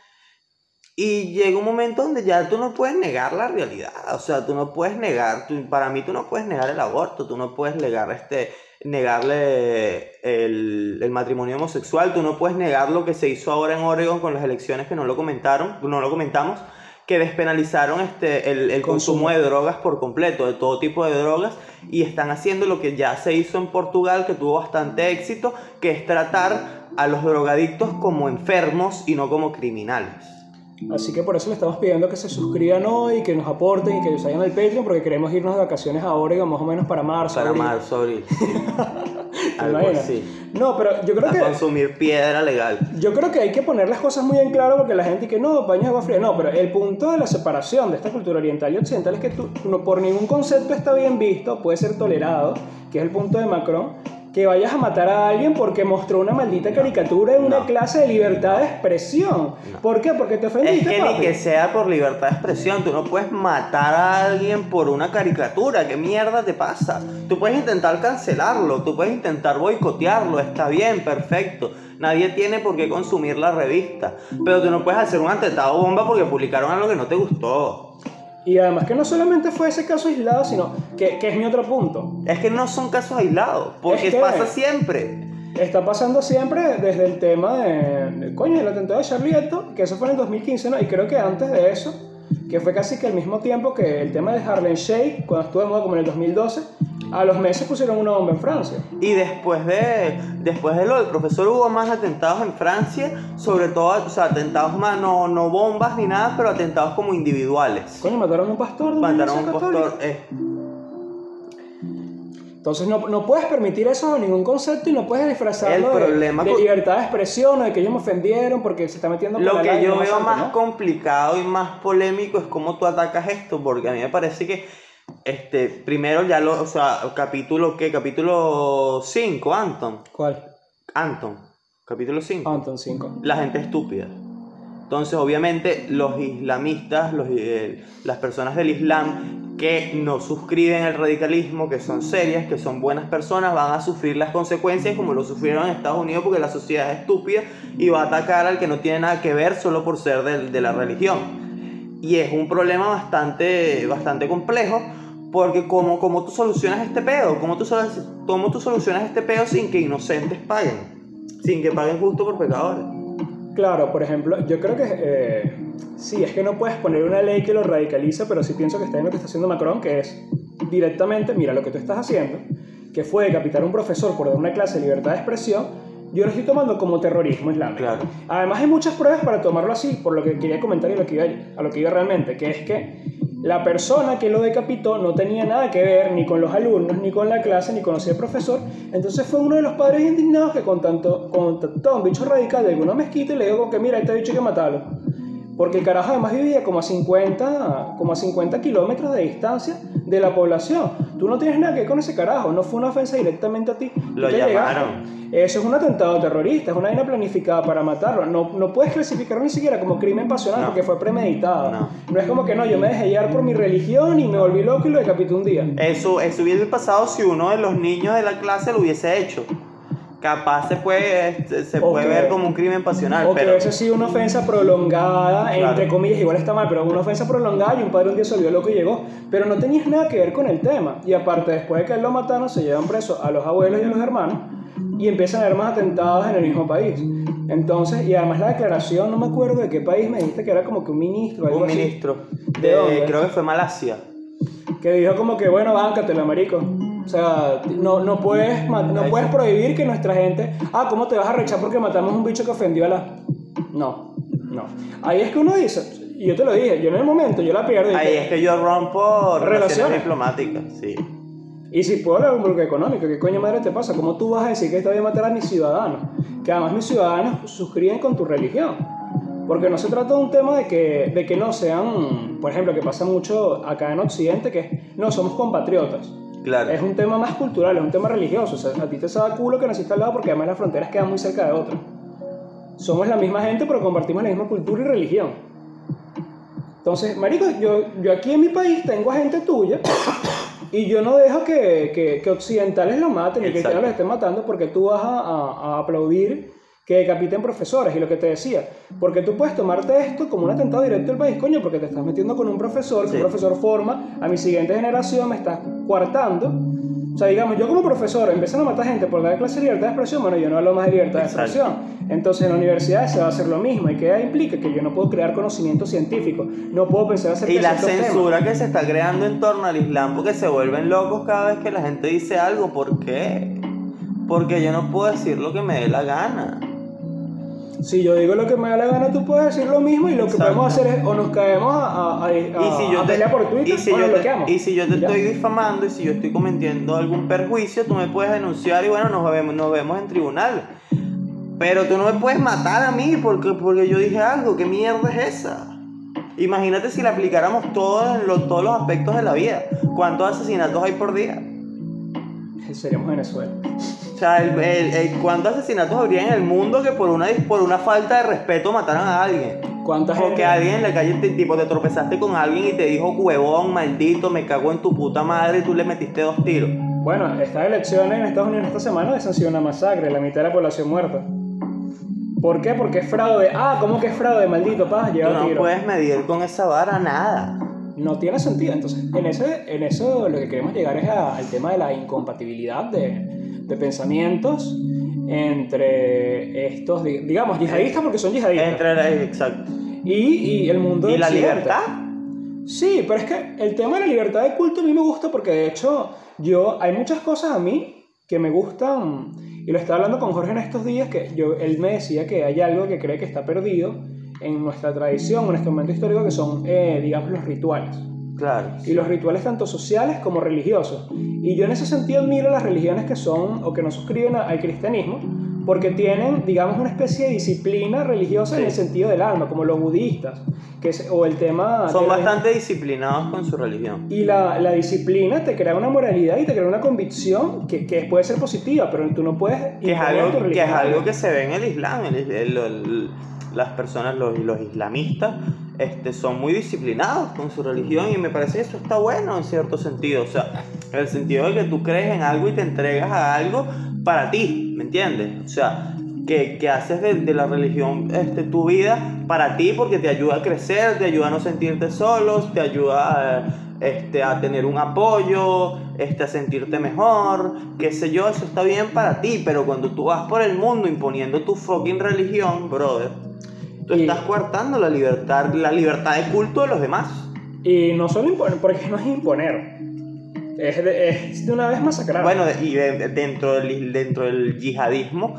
[SPEAKER 1] Y llega un momento donde ya tú no puedes negar la realidad. O sea, tú no puedes negar, tú- para mí tú no puedes negar el aborto, tú no puedes negar este, negarle el, el matrimonio homosexual, tú no puedes negar lo que se hizo ahora en Oregon con las elecciones que no lo comentaron, no lo comentamos, que despenalizaron este, el, el consumo.
[SPEAKER 2] Consumo.
[SPEAKER 1] de drogas por completo, de todo tipo de drogas, y están haciendo lo que ya se hizo en Portugal, que tuvo bastante éxito, que es tratar a los drogadictos como enfermos y no como criminales.
[SPEAKER 2] Así que por eso le estamos pidiendo que se suscriban hoy, que nos aporten y que se vayan al Patreon, porque queremos irnos de vacaciones a Oregon más o menos para marzo.
[SPEAKER 1] Para
[SPEAKER 2] abril.
[SPEAKER 1] marzo, abril. sí.
[SPEAKER 2] ¿Te
[SPEAKER 1] Algo así.
[SPEAKER 2] No, pero yo creo
[SPEAKER 1] A
[SPEAKER 2] que
[SPEAKER 1] consumir piedra legal.
[SPEAKER 2] yo creo que hay que poner las cosas muy en claro porque la gente que no, baños de agua fría. No, pero el punto de la separación de esta cultura oriental y occidental es que tú, no, por ningún concepto está bien visto, puede ser tolerado, que es el punto de Macron, que vayas a matar a alguien porque mostró una maldita caricatura en una
[SPEAKER 1] no.
[SPEAKER 2] clase de libertad de expresión. ¿Por qué? Porque te
[SPEAKER 1] Es
[SPEAKER 2] ofendiste,
[SPEAKER 1] que ni que sea por libertad de expresión, tú no puedes matar a alguien por una caricatura, ¿qué mierda te pasa? Tú puedes intentar cancelarlo, tú puedes intentar boicotearlo, está bien, perfecto. Nadie tiene por qué consumir la revista, pero tú no puedes hacer un atentado bomba porque publicaron algo que no te gustó.
[SPEAKER 2] Y además que no solamente fue ese caso aislado, sino que, que es mi otro punto.
[SPEAKER 1] Es que no son casos aislados, porque
[SPEAKER 2] Es que-
[SPEAKER 1] pasa siempre.
[SPEAKER 2] Está pasando siempre desde el tema de, de, coño, el atentado de Charlie Hebdo, que eso fue en el 2015, ¿no? Y creo que antes de eso, que fue casi que al mismo tiempo que el tema de Harlem Shake, cuando estuvo de moda como en el 2012, a los meses pusieron una bomba en Francia.
[SPEAKER 1] Y después de, después de lo del profesor hubo más atentados en Francia, sobre todo, o sea, atentados más, no, no bombas ni nada, pero atentados como individuales.
[SPEAKER 2] Coño, mataron a un pastor de
[SPEAKER 1] Mataron a un pastor. eh,
[SPEAKER 2] Entonces no, no puedes permitir eso bajo ningún concepto y no puedes disfrazarlo
[SPEAKER 1] El
[SPEAKER 2] de-
[SPEAKER 1] problema
[SPEAKER 2] de,
[SPEAKER 1] con-
[SPEAKER 2] libertad de expresión o de que ellos me ofendieron porque se está metiendo con
[SPEAKER 1] Lo
[SPEAKER 2] la
[SPEAKER 1] que yo veo más
[SPEAKER 2] ¿no?
[SPEAKER 1] complicado y más polémico es cómo tú atacas esto, porque a mí me parece que, este, primero ya lo, o sea, capítulo, ¿qué? Capítulo 5, Anton.
[SPEAKER 2] ¿Cuál?
[SPEAKER 1] Anton, capítulo 5.
[SPEAKER 2] Anton 5.
[SPEAKER 1] la gente estúpida. Entonces, obviamente, los islamistas, los, eh, las personas del Islam que no suscriben el radicalismo, que son serias, que son buenas personas, van a sufrir las consecuencias como lo sufrieron en Estados Unidos porque la sociedad es estúpida y va a atacar al que no tiene nada que ver solo por ser del- de, la religión. Y es un problema bastante, bastante complejo porque como, como tú solucionas este pedo, ¿Cómo tú, cómo tú solucionas este pedo sin que inocentes paguen, sin que paguen justo por pecadores.
[SPEAKER 2] Claro, por ejemplo, yo creo que eh, sí, es que no puedes poner una ley que lo radicalice, pero sí pienso que está en lo que está haciendo Macron, que es directamente, mira lo que tú estás haciendo, que fue decapitar a un profesor por dar una clase de libertad de expresión, yo lo estoy tomando como terrorismo islámico.
[SPEAKER 1] Claro.
[SPEAKER 2] Además hay muchas pruebas para tomarlo así, por lo que quería comentar y lo que iba, a lo que iba realmente, que es que la persona que lo decapitó no tenía nada que ver ni con los alumnos, ni con la clase, ni conocía al profesor. Entonces fue uno de los padres indignados que contactó, contactó a un bicho radical de alguna mezquita y le dijo que mira, este bicho hay que matarlo. Porque el carajo además vivía como a 50, como a 50 kilómetros de distancia de la población. Tú no tienes nada que ver con ese carajo, no fue una ofensa directamente a ti.
[SPEAKER 1] Lo
[SPEAKER 2] te llegaste.
[SPEAKER 1] llamaron.
[SPEAKER 2] Eso es un atentado terrorista, es una vaina planificada para matarlo. No, no puedes clasificarlo ni siquiera como crimen pasional
[SPEAKER 1] No.
[SPEAKER 2] porque fue premeditado.
[SPEAKER 1] No.
[SPEAKER 2] No. es como que no, yo me dejé llevar por mi religión y me volví loco y lo decapité un día.
[SPEAKER 1] Eso, eso hubiese pasado si uno de los niños de la clase lo hubiese hecho. Capaz se puede, este, se puede
[SPEAKER 2] que-
[SPEAKER 1] ver como un crimen pasional,
[SPEAKER 2] O que
[SPEAKER 1] pero
[SPEAKER 2] hubiese sido una ofensa prolongada,
[SPEAKER 1] Claro.
[SPEAKER 2] entre comillas, igual está mal, pero una ofensa prolongada y un padre un día se volvió loco y llegó. Pero no tenías nada que ver con el tema. Y aparte, después de que él lo mataron, se llevan presos a los abuelos y a los hermanos y empiezan a haber más atentados en el mismo país. Entonces, y además la declaración, no me acuerdo de qué país me dijiste que era como que un ministro. algo
[SPEAKER 1] un
[SPEAKER 2] así,
[SPEAKER 1] ministro
[SPEAKER 2] ¿De
[SPEAKER 1] de,
[SPEAKER 2] dónde?
[SPEAKER 1] creo que fue Malasia.
[SPEAKER 2] Que dijo como que, bueno, báncatela, marico. O sea, no, no, puedes, no puedes prohibir que nuestra gente... Ah, ¿cómo te vas a rechar porque matamos un bicho que ofendió a la... No, no. Ahí es que uno dice, y yo te lo dije, yo en el momento, yo la pierdo. y
[SPEAKER 1] Ahí es que yo rompo relaciones
[SPEAKER 2] Relaciones.
[SPEAKER 1] diplomáticas, sí.
[SPEAKER 2] Y si puedo hablar un bloque económico, ¿qué coño madre te pasa? ¿Cómo tú vas a decir que esta voy a matar a mis ciudadanos? Que además mis ciudadanos suscriben con tu religión. Porque no se trata de un tema de que, de que no sean, por ejemplo, que pasa mucho acá en Occidente, que no, somos compatriotas.
[SPEAKER 1] Claro.
[SPEAKER 2] Es un tema más cultural, es un tema religioso. O sea, a ti te sabe culo que naciste al lado porque además las fronteras quedan muy cerca de otras. Somos la misma gente, pero compartimos la misma cultura y religión. Entonces, marico, yo, yo aquí en mi país tengo a gente tuya y yo no dejo que, que, que occidentales lo maten y que
[SPEAKER 1] Exacto.
[SPEAKER 2] cristianos lo estén matando porque tú vas a, a- a aplaudir que decapiten profesores y lo que te decía. Porque tú puedes tomarte esto como un atentado directo al país, coño, porque te estás metiendo con un profesor, que
[SPEAKER 1] Sí.
[SPEAKER 2] un profesor forma a mi siguiente generación, me estás coartando. O sea, digamos, yo como profesor empiezan a matar gente por dar clase de libertad de expresión, bueno, yo no hablo más de libertad de expresión. Entonces en la universidad se va a hacer lo mismo. ¿Y qué implica? Que yo no puedo crear conocimiento científico, no puedo pensar acerca
[SPEAKER 1] Y
[SPEAKER 2] de
[SPEAKER 1] la
[SPEAKER 2] temas.
[SPEAKER 1] censura que se está creando en torno al Islam porque se vuelven locos cada vez que la gente dice algo. ¿Por qué? Porque yo no puedo decir lo que me dé la gana.
[SPEAKER 2] Si yo digo lo que me da la gana, tú puedes decir lo mismo y lo que
[SPEAKER 1] Exacto.
[SPEAKER 2] podemos hacer es o nos caemos a, a, a,
[SPEAKER 1] Y si yo
[SPEAKER 2] a
[SPEAKER 1] te,
[SPEAKER 2] pelear por Twitter
[SPEAKER 1] y si
[SPEAKER 2] o
[SPEAKER 1] yo
[SPEAKER 2] nos bloqueamos.
[SPEAKER 1] y si yo te
[SPEAKER 2] Ya.
[SPEAKER 1] estoy difamando y si yo estoy cometiendo algún perjuicio, tú me puedes denunciar y bueno, nos vemos, nos vemos en tribunal. Pero tú no me puedes matar a mí porque, porque yo dije algo. ¿Qué mierda es esa? Imagínate si la aplicáramos todo en lo- todos los aspectos de la vida. ¿Cuántos asesinatos hay por día?
[SPEAKER 2] seríamos Venezuela.
[SPEAKER 1] O sea, el, el- el- ¿cuántos asesinatos habría en el mundo que por una, por una falta de respeto mataran a alguien?
[SPEAKER 2] ¿Cuánta gente?
[SPEAKER 1] Porque alguien en la calle, te, tipo, te tropezaste con alguien y te dijo, huevón, maldito, me cago en tu puta madre y tú le metiste dos tiros.
[SPEAKER 2] Bueno, estas elecciones en Estados Unidos esta semana han sido una masacre, la mitad de la población muerta. ¿Por qué? Porque es fraude. Ah, ¿cómo que es fraude? Maldito, paz,
[SPEAKER 1] Tú
[SPEAKER 2] lleva
[SPEAKER 1] no
[SPEAKER 2] tiro.
[SPEAKER 1] puedes medir con esa vara nada.
[SPEAKER 2] No tiene sentido. Entonces, en, ese, en eso lo que queremos llegar es a- al tema de la incompatibilidad de, de pensamientos entre estos, di- digamos, yihadistas porque son yihadistas.
[SPEAKER 1] Entre exacto.
[SPEAKER 2] Y, y el mundo
[SPEAKER 1] ¿Y la
[SPEAKER 2] occidente.
[SPEAKER 1] libertad?
[SPEAKER 2] Sí, pero es que el tema de la libertad de culto a mí me gusta porque de hecho yo hay muchas cosas a mí que me gustan y lo estaba hablando con Jorge en estos días que yo él me decía que hay algo que cree que está perdido en nuestra tradición, en nuestro momento histórico que son eh, digamos los rituales
[SPEAKER 1] Claro.
[SPEAKER 2] y los rituales tanto sociales como religiosos. Y yo en ese sentido admiro las religiones que son o que no suscriben al cristianismo porque tienen, digamos, una especie de disciplina religiosa en
[SPEAKER 1] Sí.
[SPEAKER 2] el sentido del alma, como los budistas, que es, o el tema...
[SPEAKER 1] Son
[SPEAKER 2] de la-
[SPEAKER 1] bastante disciplinados con su religión.
[SPEAKER 2] Y la, la disciplina te crea una moralidad y te crea una convicción que, que puede ser positiva, pero tú no puedes...
[SPEAKER 1] Que es,
[SPEAKER 2] imponer tu
[SPEAKER 1] algo, que es
[SPEAKER 2] religión.
[SPEAKER 1] algo que se ve en el Islam. el- el- el- las personas, los, los islamistas, este, son muy disciplinados con su religión y me parece que eso está bueno en cierto sentido. O sea, en el sentido de que tú crees en algo y te entregas a algo para ti, ¿me entiendes? O sea, que, que haces de, de la religión este, tu vida para ti porque te ayuda a crecer, te ayuda a no sentirte solos, te ayuda a, este, a tener un apoyo, este, a sentirte mejor, qué sé yo, eso está bien para ti, pero cuando tú vas por el mundo imponiendo tu fucking religión, brother, tú
[SPEAKER 2] Y-
[SPEAKER 1] estás coartando la libertad, la libertad de culto de los demás.
[SPEAKER 2] Y no solo imponer, porque no es imponer, es de, es de una vez masacrar.
[SPEAKER 1] Bueno, y de- dentro del, dentro del yihadismo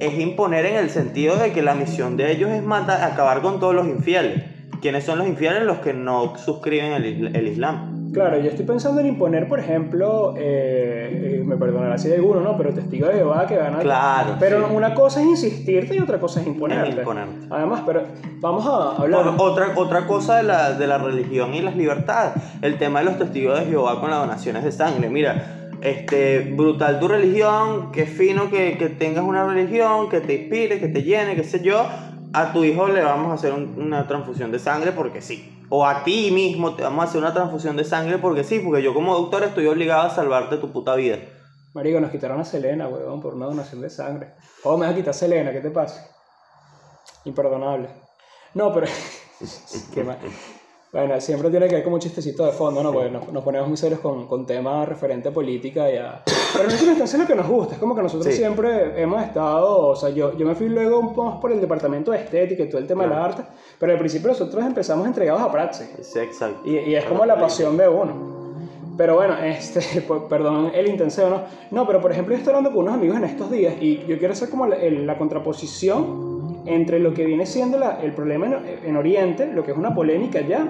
[SPEAKER 1] es imponer en el sentido de que la misión de ellos es matar, acabar con todos los infieles. ¿Quiénes son los infieles? Los que no suscriben el, el Islam.
[SPEAKER 2] Claro, yo estoy pensando en imponer, por ejemplo, eh, eh, me perdonará si hay alguno, ¿no? Pero testigo de Jehová que van a...
[SPEAKER 1] Claro,
[SPEAKER 2] Pero
[SPEAKER 1] sí.
[SPEAKER 2] una cosa es insistirte y otra cosa es imponerte.
[SPEAKER 1] Es imponerte.
[SPEAKER 2] Además, pero vamos a hablar...
[SPEAKER 1] Por otra, otra cosa de la, de la religión y las libertades, el tema de los testigos de Jehová con las donaciones de sangre. Mira, este, brutal tu religión, qué fino que, que tengas una religión, que te inspire, que te llene, qué sé yo. A tu hijo le vamos a hacer un- una transfusión de sangre porque sí. O a ti mismo te vamos a hacer una transfusión de sangre porque sí, porque yo como doctor estoy obligado a salvarte tu puta vida.
[SPEAKER 2] Marico, nos quitaron a Selena, weón, por una donación de sangre. ¿Cómo me vas a quitar a Selena? ¿Qué te pasa? Imperdonable. No, pero... Qué mal. Bueno, siempre tiene que haber como un chistecito de fondo, ¿no? Porque nos, nos ponemos muy serios con, con temas referentes a política y a... Pero en última instancia es lo que nos gusta. Es como que nosotros
[SPEAKER 1] Sí.
[SPEAKER 2] siempre hemos estado... O sea, yo, yo me fui luego un poco por el departamento de estética y todo el tema de la arte. Pero al principio nosotros empezamos entregados a praxis.
[SPEAKER 1] Sí, exacto.
[SPEAKER 2] Y, y es como la pasión de uno. Pero bueno, este, por- perdón el intenseo, ¿no? No, pero por ejemplo, yo estoy hablando con unos amigos en estos días y yo quiero hacer como la, la contraposición entre lo que viene siendo la- el problema en, en Oriente, lo que es una polémica ya,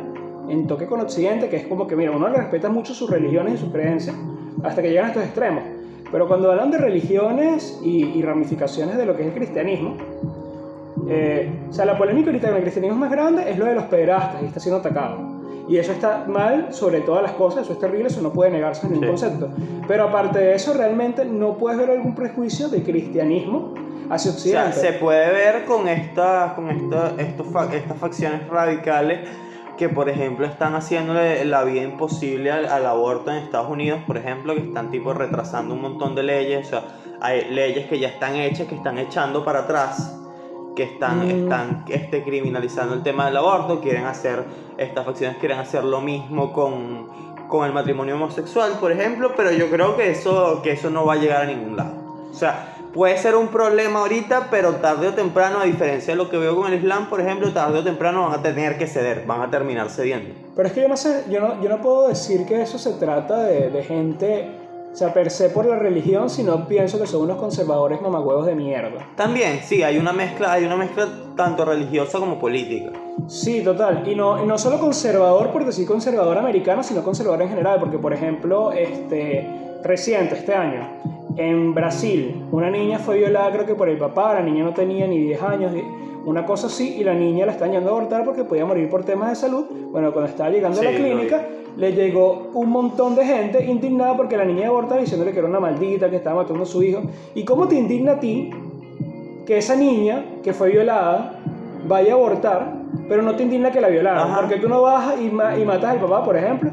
[SPEAKER 2] en toque con Occidente, que es como que, mira, uno le respeta mucho sus religiones y sus creencias hasta que llegan a estos extremos. Pero cuando hablan de religiones y, y ramificaciones de lo que es el cristianismo, eh, o sea, la polémica ahorita con el cristianismo más grande es lo de los pederastas y está siendo atacado. Y eso está mal sobre todas las cosas, eso es terrible, eso no puede negarse en ningún
[SPEAKER 1] Sí.
[SPEAKER 2] concepto. Pero aparte de eso, realmente no puedes ver algún prejuicio del cristianismo hacia
[SPEAKER 1] O sea,
[SPEAKER 2] Occidente.
[SPEAKER 1] se puede ver con, esta, con esta, estos estas facciones radicales que, por ejemplo, están haciéndole la vida imposible al, al aborto en Estados Unidos, por ejemplo, que están tipo retrasando un montón de leyes, o sea, hay leyes que ya están hechas, que están echando para atrás, que están,
[SPEAKER 2] Mm.
[SPEAKER 1] están este, criminalizando el tema del aborto, quieren hacer, estas facciones quieren hacer lo mismo con, con el matrimonio homosexual, por ejemplo, pero yo creo que eso, que eso no va a llegar a ningún lado. O sea, puede ser un problema ahorita, pero tarde o temprano, a diferencia de lo que veo con el Islam, por ejemplo, tarde o temprano van a tener que ceder, van a terminar cediendo.
[SPEAKER 2] Pero es que yo no sé, yo no, yo no puedo decir que eso se trata de, de gente, o sea, per se por la religión, sino pienso que son unos conservadores mamagüevos de mierda.
[SPEAKER 1] También, sí, hay una mezcla, hay una mezcla tanto religiosa como política.
[SPEAKER 2] Sí, total. Y no, no solo conservador por decir conservador americano, sino conservador en general. Porque, por ejemplo, este, reciente, este año, en Brasil, una niña fue violada creo que por el papá, la niña no tenía ni 10 años. una cosa así, y la niña la están yendo a abortar porque podía morir por temas de salud. Bueno, cuando estaba llegando a la clínica, le llegó un montón de gente indignada porque la niña iba a abortar diciéndole que era una maldita, que estaba matando a su hijo. ¿Y cómo te indigna a ti que esa niña que fue violada vaya a abortar, pero no te indigna que la violaron?
[SPEAKER 1] Ajá.
[SPEAKER 2] Porque tú no vas y, ma- y matas al papá, por ejemplo.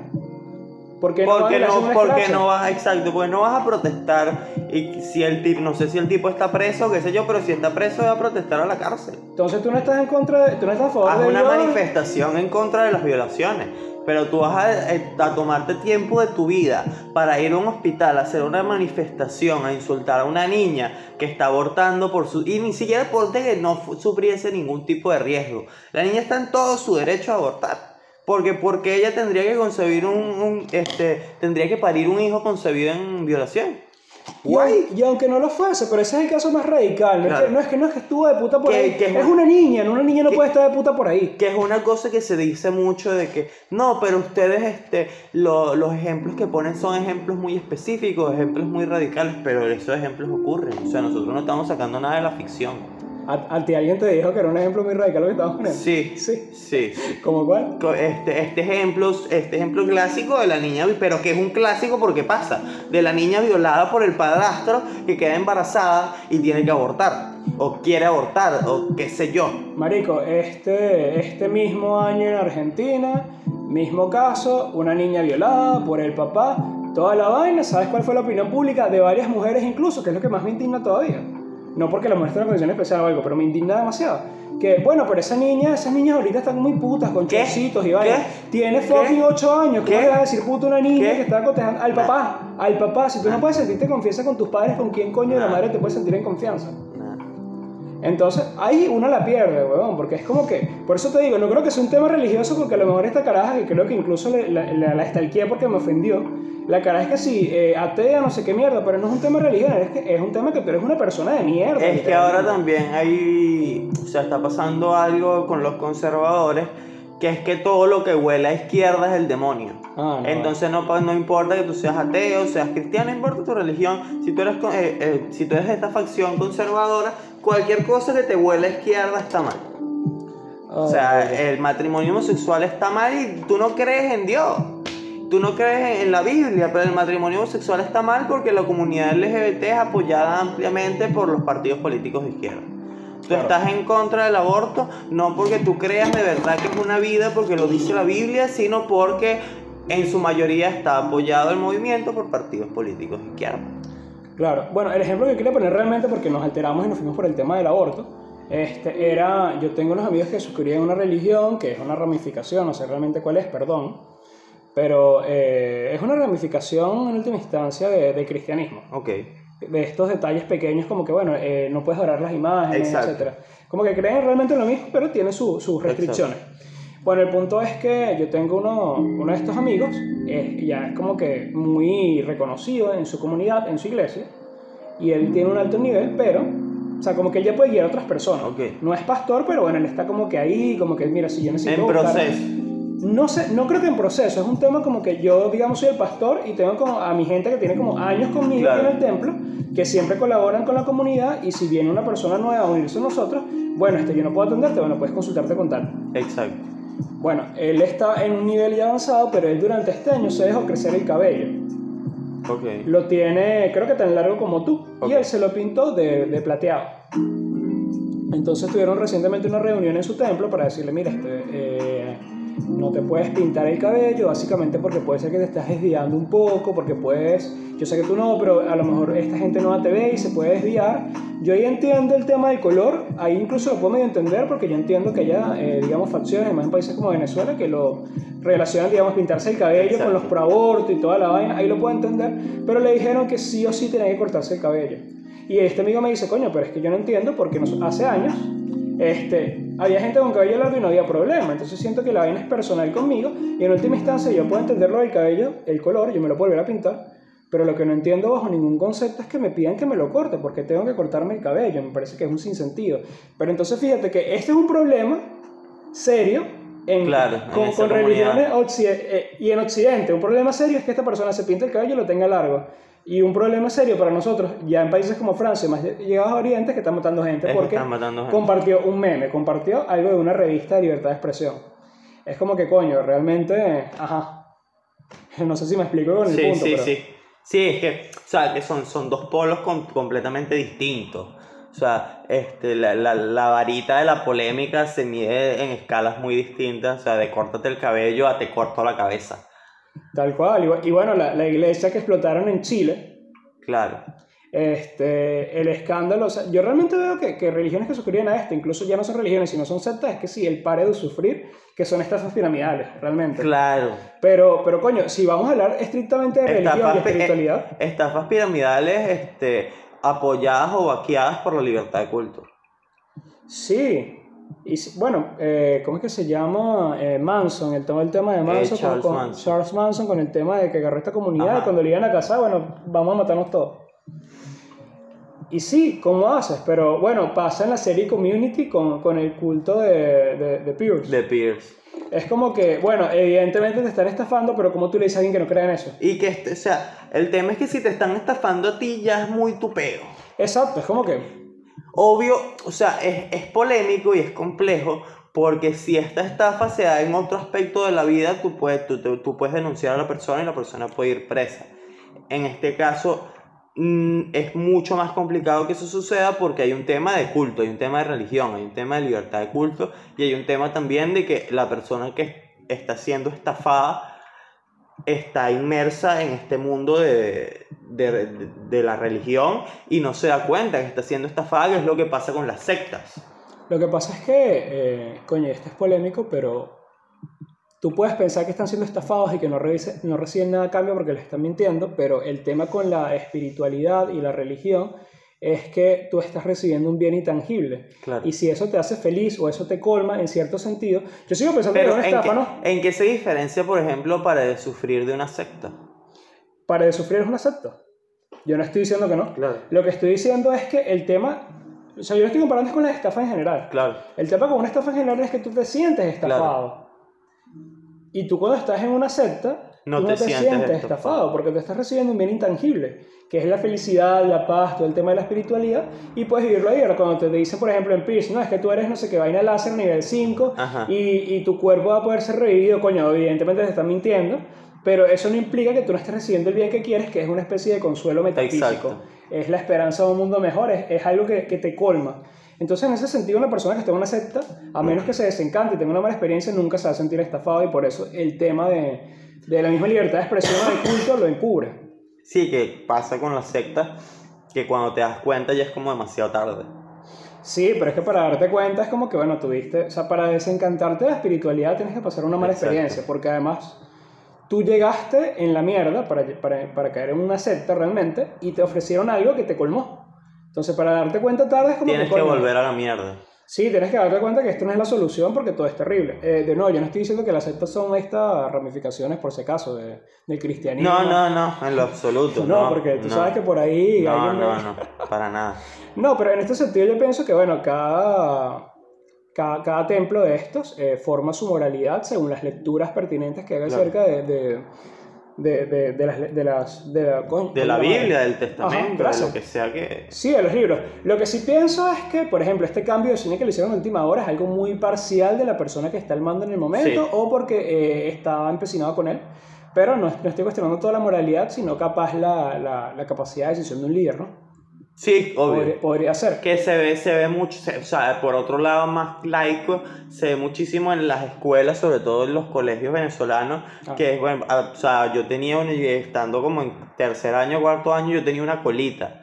[SPEAKER 2] Porque no,
[SPEAKER 1] Porque
[SPEAKER 2] vas haces
[SPEAKER 1] no, porque no vas, exacto, porque no vas a protestar y si el tipo, no sé si el tipo está preso, qué sé yo, pero si está preso va a protestar a la cárcel.
[SPEAKER 2] Entonces tú no estás en contra, de, tú no estás a favor
[SPEAKER 1] Haz
[SPEAKER 2] de
[SPEAKER 1] una manifestación en contra de las violaciones, pero tú vas a, eh, a tomarte tiempo de tu vida para ir a un hospital a hacer una manifestación, a insultar a una niña que está abortando por su... y ni siquiera por que no sufriese ningún tipo de riesgo. La niña está en todo su derecho a abortar. Porque, porque ella tendría que concebir un, un, este, tendría que parir un hijo concebido en violación.
[SPEAKER 2] Y,
[SPEAKER 1] Guay.
[SPEAKER 2] y aunque no lo fuese, pero ese es el caso más radical. No,
[SPEAKER 1] Claro.
[SPEAKER 2] es, que, no, es, que, no es que estuvo de puta por
[SPEAKER 1] Que-
[SPEAKER 2] ahí.
[SPEAKER 1] que es
[SPEAKER 2] es
[SPEAKER 1] un-
[SPEAKER 2] una niña, ¿no? una niña no puede estar de puta por ahí.
[SPEAKER 1] Que es una cosa que se dice mucho de que, no, pero ustedes, este, lo- los ejemplos que ponen son ejemplos muy específicos, ejemplos muy radicales, pero esos ejemplos ocurren. O sea, nosotros no estamos sacando nada de la ficción.
[SPEAKER 2] A, ti alguien te dijo que era un ejemplo muy radical lo que estabas poniendo.
[SPEAKER 1] Sí,
[SPEAKER 2] Sí.
[SPEAKER 1] sí, sí.
[SPEAKER 2] ¿Como cuál?
[SPEAKER 1] Este, este ejemplo, este ejemplo clásico de la niña, pero que es un clásico porque pasa, de la niña violada por el padrastro que queda embarazada y tiene que abortar, o quiere abortar, o qué sé yo.
[SPEAKER 2] Marico, este, este mismo año en Argentina, mismo caso, una niña violada por el papá, toda la vaina, ¿sabes cuál fue la opinión pública de varias mujeres incluso? Que es lo que más me indigna todavía. No porque la mujer esté en una condición especial o algo, pero me indigna demasiado. Que, bueno, pero esa niña, esas niñas ahorita están muy putas con
[SPEAKER 1] ¿Qué?
[SPEAKER 2] chorcitos y vaina.
[SPEAKER 1] ¿Qué?
[SPEAKER 2] Tiene fucking 8 años. ¿Cómo
[SPEAKER 1] ¿Qué?
[SPEAKER 2] le vas a decir puta a una niña
[SPEAKER 1] ¿Qué?
[SPEAKER 2] que está cotejando al
[SPEAKER 1] Nah.
[SPEAKER 2] papá? Al papá. Si tú no
[SPEAKER 1] Nah.
[SPEAKER 2] puedes sentirte confianza con tus padres, ¿con quién coño de la
[SPEAKER 1] Nah.
[SPEAKER 2] madre te puedes sentir en confianza? Entonces, ahí uno la pierde, weón, porque es como que, por eso te digo, no creo que sea un tema religioso, porque a lo mejor esta caraja, que creo que incluso le- la, la, la stalkeé porque me ofendió, la caraja es que sí, eh, atea, no sé qué mierda, pero no es un tema religioso, es, que es un tema que tú eres una persona de mierda.
[SPEAKER 1] Es que ahora también hay, o sea, está pasando algo con los conservadores, que es que todo lo que huele a izquierda es el demonio.
[SPEAKER 2] Ah, no,
[SPEAKER 1] Entonces no, pa- no importa que tú seas ateo, seas cristiano, no importa tu religión, si tú eres, eh, eh, si tú eres de esta facción conservadora, cualquier cosa que te huele a izquierda está mal. O sea, el matrimonio homosexual está mal y tú no crees en Dios. Tú no crees en la Biblia, pero el matrimonio homosexual está mal porque la comunidad LGBT es apoyada ampliamente por los partidos políticos de izquierda. Tú
[SPEAKER 2] Claro.
[SPEAKER 1] estás en contra del aborto no porque tú creas de verdad que es una vida, porque lo dice la Biblia, sino porque en su mayoría está apoyado el movimiento por partidos políticos de izquierda.
[SPEAKER 2] Claro, bueno, el ejemplo que quería poner realmente, porque nos alteramos y nos fuimos por el tema del aborto, este, era, yo tengo unos amigos que suscribían una religión, que es una ramificación, no sé realmente cuál es, perdón, pero eh, es una ramificación en última instancia de, de cristianismo.
[SPEAKER 1] Ok.
[SPEAKER 2] de estos detalles pequeños como que, bueno, eh, no puedes orar las imágenes,
[SPEAKER 1] Exacto.
[SPEAKER 2] etcétera. Como que creen realmente en lo mismo, pero tiene su- sus restricciones. Bueno, el punto es que yo tengo uno, uno de estos amigos, eh, ya es como que muy reconocido en su comunidad, en su iglesia, y él tiene un alto nivel, pero, o sea, como que él ya puede guiar a otras personas.
[SPEAKER 1] Ok.
[SPEAKER 2] No es pastor, pero bueno, él está como que ahí, como que, mira, si yo necesito...
[SPEAKER 1] En
[SPEAKER 2] buscar-
[SPEAKER 1] proceso.
[SPEAKER 2] no sé, no creo que en proceso, es un tema como que yo, digamos, soy el pastor y tengo como a mi gente que tiene como años conmigo
[SPEAKER 1] Claro.
[SPEAKER 2] en el templo, que siempre colaboran con la comunidad y si viene una persona nueva a unirse a nosotros, bueno, este, yo no puedo atenderte, bueno, puedes consultarte con tal.
[SPEAKER 1] Exacto.
[SPEAKER 2] Bueno, él está en un nivel ya avanzado, pero él durante este año se dejó crecer el cabello.
[SPEAKER 1] Ok.
[SPEAKER 2] Lo tiene, creo que tan largo como tú, y él se lo pintó de, de plateado. Entonces tuvieron recientemente una reunión en su templo para decirle, mira, este, eh, no te puedes pintar el cabello, básicamente porque puede ser que te estás desviando un poco, porque puedes, yo sé que tú no, pero a lo mejor esta gente no te ve y se puede desviar. Yo ahí entiendo el tema del color, ahí incluso lo puedo medio entender porque yo entiendo que haya, eh, digamos, facciones, más en países como Venezuela, que lo relacionan, digamos, pintarse el cabello con los pro aborto y toda la vaina, ahí lo puedo entender, pero le dijeron que sí o sí tenía que cortarse el cabello. Y este amigo me dice, coño, pero es que yo no entiendo porque hace años este, había gente con cabello largo y no había problema. Entonces siento que la vaina es personal conmigo y en última instancia yo puedo entender lo del cabello, el color, yo me lo puedo volver a pintar, pero lo que no entiendo bajo ningún concepto es que me pidan que me lo corte porque tengo que cortarme el cabello. Me parece que es un sinsentido. Pero entonces fíjate que este es un problema serio en,
[SPEAKER 1] Claro, en
[SPEAKER 2] con,
[SPEAKER 1] comunidad.
[SPEAKER 2] religiones eh, y en Occidente. Un problema serio es que esta persona se pinta el cabello y lo tenga largo. Y un problema serio para nosotros, ya en países como Francia, más llegados a Oriente, que están matando gente
[SPEAKER 1] Es que
[SPEAKER 2] porque
[SPEAKER 1] matando gente.
[SPEAKER 2] compartió un meme, compartió algo de una revista de libertad de expresión. Es como que, coño, realmente, ajá. No sé si me explico con el
[SPEAKER 1] Sí,
[SPEAKER 2] punto,
[SPEAKER 1] sí,
[SPEAKER 2] pero...
[SPEAKER 1] sí. Sí, es que, o sea, que son, son dos polos com- completamente distintos. O sea, este, la, la, la varita de la polémica se mide en escalas muy distintas. O sea, de córtate el cabello a te corto la cabeza.
[SPEAKER 2] Tal cual. Y bu- Y bueno, la, la iglesia que explotaron en Chile,
[SPEAKER 1] Claro.
[SPEAKER 2] este, el escándalo, o sea, yo realmente veo que, que religiones que suscriben a esto, incluso ya no son religiones, sino son sectas, es que sí, el pare de sufrir, que son estafas piramidales, realmente.
[SPEAKER 1] Claro.
[SPEAKER 2] Pero, pero coño, si vamos a hablar estrictamente de religión y
[SPEAKER 1] pi-
[SPEAKER 2] espiritualidad,
[SPEAKER 1] eh, estafas piramidales este, apoyadas o vaqueadas por la libertad de culto.
[SPEAKER 2] sí. Y bueno, eh, ¿cómo es que se llama? Eh, Manson, el tema, el tema de Manson, con-
[SPEAKER 1] Charles
[SPEAKER 2] con,
[SPEAKER 1] Manson.
[SPEAKER 2] Charles Manson con el tema de que agarró esta comunidad
[SPEAKER 1] Ajá.
[SPEAKER 2] y cuando le iban a casar, bueno, vamos a matarnos todos. Y sí, ¿cómo haces? Pero bueno, pasa en la serie Community con, con el culto de, de, de Pierce.
[SPEAKER 1] De Pierce.
[SPEAKER 2] Es como que, bueno, evidentemente te están estafando, pero como tú le dices a alguien que no cree en eso.
[SPEAKER 1] Y que, este, o sea, el tema es que si te están estafando a ti ya es muy tu peo.
[SPEAKER 2] Exacto, es como que,
[SPEAKER 1] Obvio, o sea, es, es polémico y es complejo porque si esta estafa se da en otro aspecto de la vida, tú puedes, tú, tú- tú puedes denunciar a la persona y la persona puede ir presa. En este caso, mm, es mucho más complicado que eso suceda porque hay un tema de culto, hay un tema de religión, hay un tema de libertad de culto y hay un tema también de que la persona que está siendo estafada está inmersa en este mundo de, de, de- la religión y no se da cuenta que está siendo estafada, que es lo que pasa con las sectas.
[SPEAKER 2] lo que pasa es que, eh, coño, esto es polémico, pero tú puedes pensar que están siendo estafados y que no, revise- no reciben nada a cambio porque les están mintiendo, pero el tema con la espiritualidad y la religión es que tú estás recibiendo un bien intangible.
[SPEAKER 1] Claro.
[SPEAKER 2] Y si eso te hace feliz o eso te colma en cierto sentido, yo sigo pensando
[SPEAKER 1] Pero
[SPEAKER 2] que es
[SPEAKER 1] ¿en
[SPEAKER 2] una estafa, ¿no?
[SPEAKER 1] ¿en qué se diferencia, por ejemplo, para de sufrir de una secta?
[SPEAKER 2] Para de sufrir es una secta. Yo no estoy diciendo que no.
[SPEAKER 1] Claro.
[SPEAKER 2] Lo que estoy diciendo es que el tema, o sea, yo lo estoy comparando con la estafa en general.
[SPEAKER 1] Claro.
[SPEAKER 2] El tema con una estafa en general es que tú te sientes estafado. Y tú cuando estás en una secta,
[SPEAKER 1] No te
[SPEAKER 2] no te
[SPEAKER 1] sientes
[SPEAKER 2] sientes,
[SPEAKER 1] estafado.
[SPEAKER 2] estafado porque te estás recibiendo un bien intangible, que es la felicidad, la paz, todo el tema de la espiritualidad, y puedes vivirlo ahí. Ahora, cuando te dicen, por ejemplo, en Pierce, no, es que tú eres no sé qué vaina láser nivel 5
[SPEAKER 1] Ajá.
[SPEAKER 2] y, y tu cuerpo va a poder ser revivido, coño, evidentemente te están mintiendo, pero eso no implica que tú no estés recibiendo el bien que quieres, que es una especie de consuelo metafísico.
[SPEAKER 1] Exacto.
[SPEAKER 2] Es la esperanza de un mundo mejor, es, es algo que, que te colma. Entonces, en ese sentido, una persona que esté en una secta, a menos que se desencante y tenga una mala experiencia, nunca se va a sentir estafado y por eso el tema de, de la misma libertad de expresión o de culto lo encubre.
[SPEAKER 1] Sí, que pasa con las sectas, que cuando te das cuenta ya es como demasiado tarde.
[SPEAKER 2] Sí, pero es que para darte cuenta es como que, bueno, tuviste, o sea, para desencantarte de la espiritualidad tienes que pasar una mala
[SPEAKER 1] Exacto.
[SPEAKER 2] experiencia, porque además tú llegaste en la mierda para, para, para caer en una secta realmente y te ofrecieron algo que te colmó. Entonces, para darte cuenta tarde es como
[SPEAKER 1] Tienes que volver a la mierda.
[SPEAKER 2] Sí, tienes que darte cuenta que esto no es la solución porque todo es terrible. Eh, de nuevo, yo no estoy diciendo que las sectas son estas ramificaciones, por si acaso, de, del cristianismo.
[SPEAKER 1] No, no, no, en lo absoluto.
[SPEAKER 2] No,
[SPEAKER 1] No,
[SPEAKER 2] porque tú
[SPEAKER 1] no.
[SPEAKER 2] sabes que por ahí...
[SPEAKER 1] No,
[SPEAKER 2] alguien
[SPEAKER 1] no, no, para nada.
[SPEAKER 2] No, pero en este sentido yo pienso que, bueno, cada, cada, cada templo de estos eh, forma su moralidad según las lecturas pertinentes que haga
[SPEAKER 1] Claro.
[SPEAKER 2] acerca de, de, de, de, de las... De, las, de, la,
[SPEAKER 1] De la. Biblia, del
[SPEAKER 2] Ajá,
[SPEAKER 1] testamento, de
[SPEAKER 2] gracias.
[SPEAKER 1] lo que sea que...
[SPEAKER 2] Sí, de los libros. Lo que sí pienso es que, por ejemplo, este cambio de cine que le hicieron en última hora es algo muy parcial de la persona que está al mando en el momento
[SPEAKER 1] Sí.
[SPEAKER 2] o porque eh, estaba empecinado con él. Pero no, no estoy cuestionando toda la moralidad, sino capaz la, la, la capacidad de decisión de un líder, ¿no?
[SPEAKER 1] Sí, obvio.
[SPEAKER 2] Podría, podría ser.
[SPEAKER 1] Que se ve, se ve mucho, se- o sea, por otro lado más laico, se ve muchísimo en las escuelas, sobre todo en los colegios venezolanos,
[SPEAKER 2] Ah.
[SPEAKER 1] que bueno, a- o sea, yo tenía, un, estando como en tercer año, cuarto año, yo tenía una colita.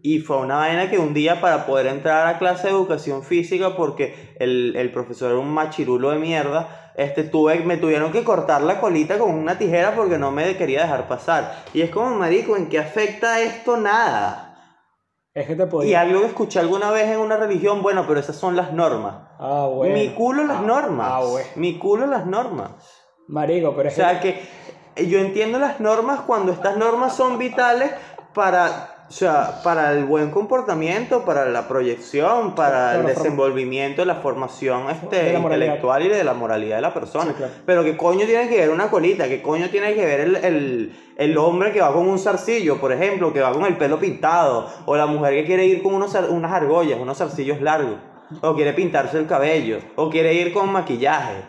[SPEAKER 1] Y fue una vaina que un día para poder entrar a clase de educación física, porque el, el profesor era un machirulo de mierda, este, tuve, me tuvieron que cortar la colita con una tijera porque no me quería dejar pasar. Y es como, marico, ¿en qué afecta esto? Nada.
[SPEAKER 2] Es que te
[SPEAKER 1] Y algo que escuché alguna vez en una religión, bueno, pero esas son las normas.
[SPEAKER 2] Ah, bueno.
[SPEAKER 1] Mi culo las
[SPEAKER 2] Ah,
[SPEAKER 1] normas.
[SPEAKER 2] Ah, bueno.
[SPEAKER 1] Mi culo las normas.
[SPEAKER 2] Marico, pero
[SPEAKER 1] O
[SPEAKER 2] es que...
[SPEAKER 1] sea que yo entiendo las normas cuando estas normas son vitales para O sea, para el buen comportamiento, para la proyección, para
[SPEAKER 2] Claro,
[SPEAKER 1] el desenvolvimiento, la formación este,
[SPEAKER 2] la
[SPEAKER 1] intelectual y de la moralidad de la persona.
[SPEAKER 2] Sí, claro.
[SPEAKER 1] Pero ¿qué coño tiene que ver una colita? ¿Qué coño tiene que ver el, el- el hombre que va con un zarcillo, por ejemplo, que va con el pelo pintado? O la mujer que quiere ir con unos, unas argollas, unos zarcillos largos. O quiere pintarse el cabello. O quiere ir con maquillaje.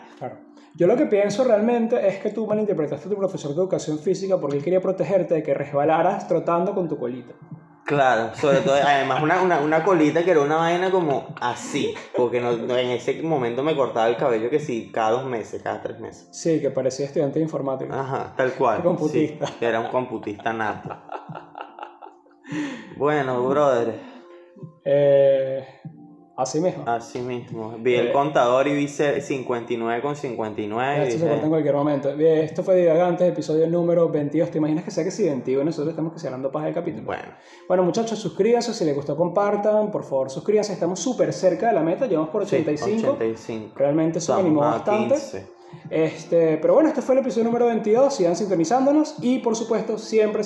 [SPEAKER 2] Yo lo que pienso realmente es que tú malinterpretaste a tu profesor de educación física porque él quería protegerte de que resbalaras trotando con tu colita.
[SPEAKER 1] Claro, sobre todo, además una, una, una colita que era una vaina como así, porque no, no- en ese momento me cortaba el cabello que sí, cada dos meses, cada tres meses.
[SPEAKER 2] Sí, que parecía estudiante de informática.
[SPEAKER 1] Ajá, tal cual.
[SPEAKER 2] Computista.
[SPEAKER 1] sí, era un computista nato. Bueno, brother,
[SPEAKER 2] Eh, así mismo.
[SPEAKER 1] así mismo. Vi el
[SPEAKER 2] Eh.
[SPEAKER 1] contador y vi ce- 59 con 59 y
[SPEAKER 2] Esto se corta en cualquier momento. Esto fue Divagantes, episodio número 22. ¿Te imaginas que sea que si 21 nosotros estamos que sea hablando paja de capítulo?
[SPEAKER 1] bueno,
[SPEAKER 2] Bueno, muchachos, suscríbanse. Si les gustó, compartan. Por favor, suscríbanse. Estamos súper cerca de la meta. Llevamos por
[SPEAKER 1] sí,
[SPEAKER 2] 85.
[SPEAKER 1] 85.
[SPEAKER 2] Realmente eso me animó bastante.
[SPEAKER 1] 15.
[SPEAKER 2] Este, pero bueno, este fue el episodio número 22. Sigan sintonizándonos. Y por supuesto, siempre, siempre.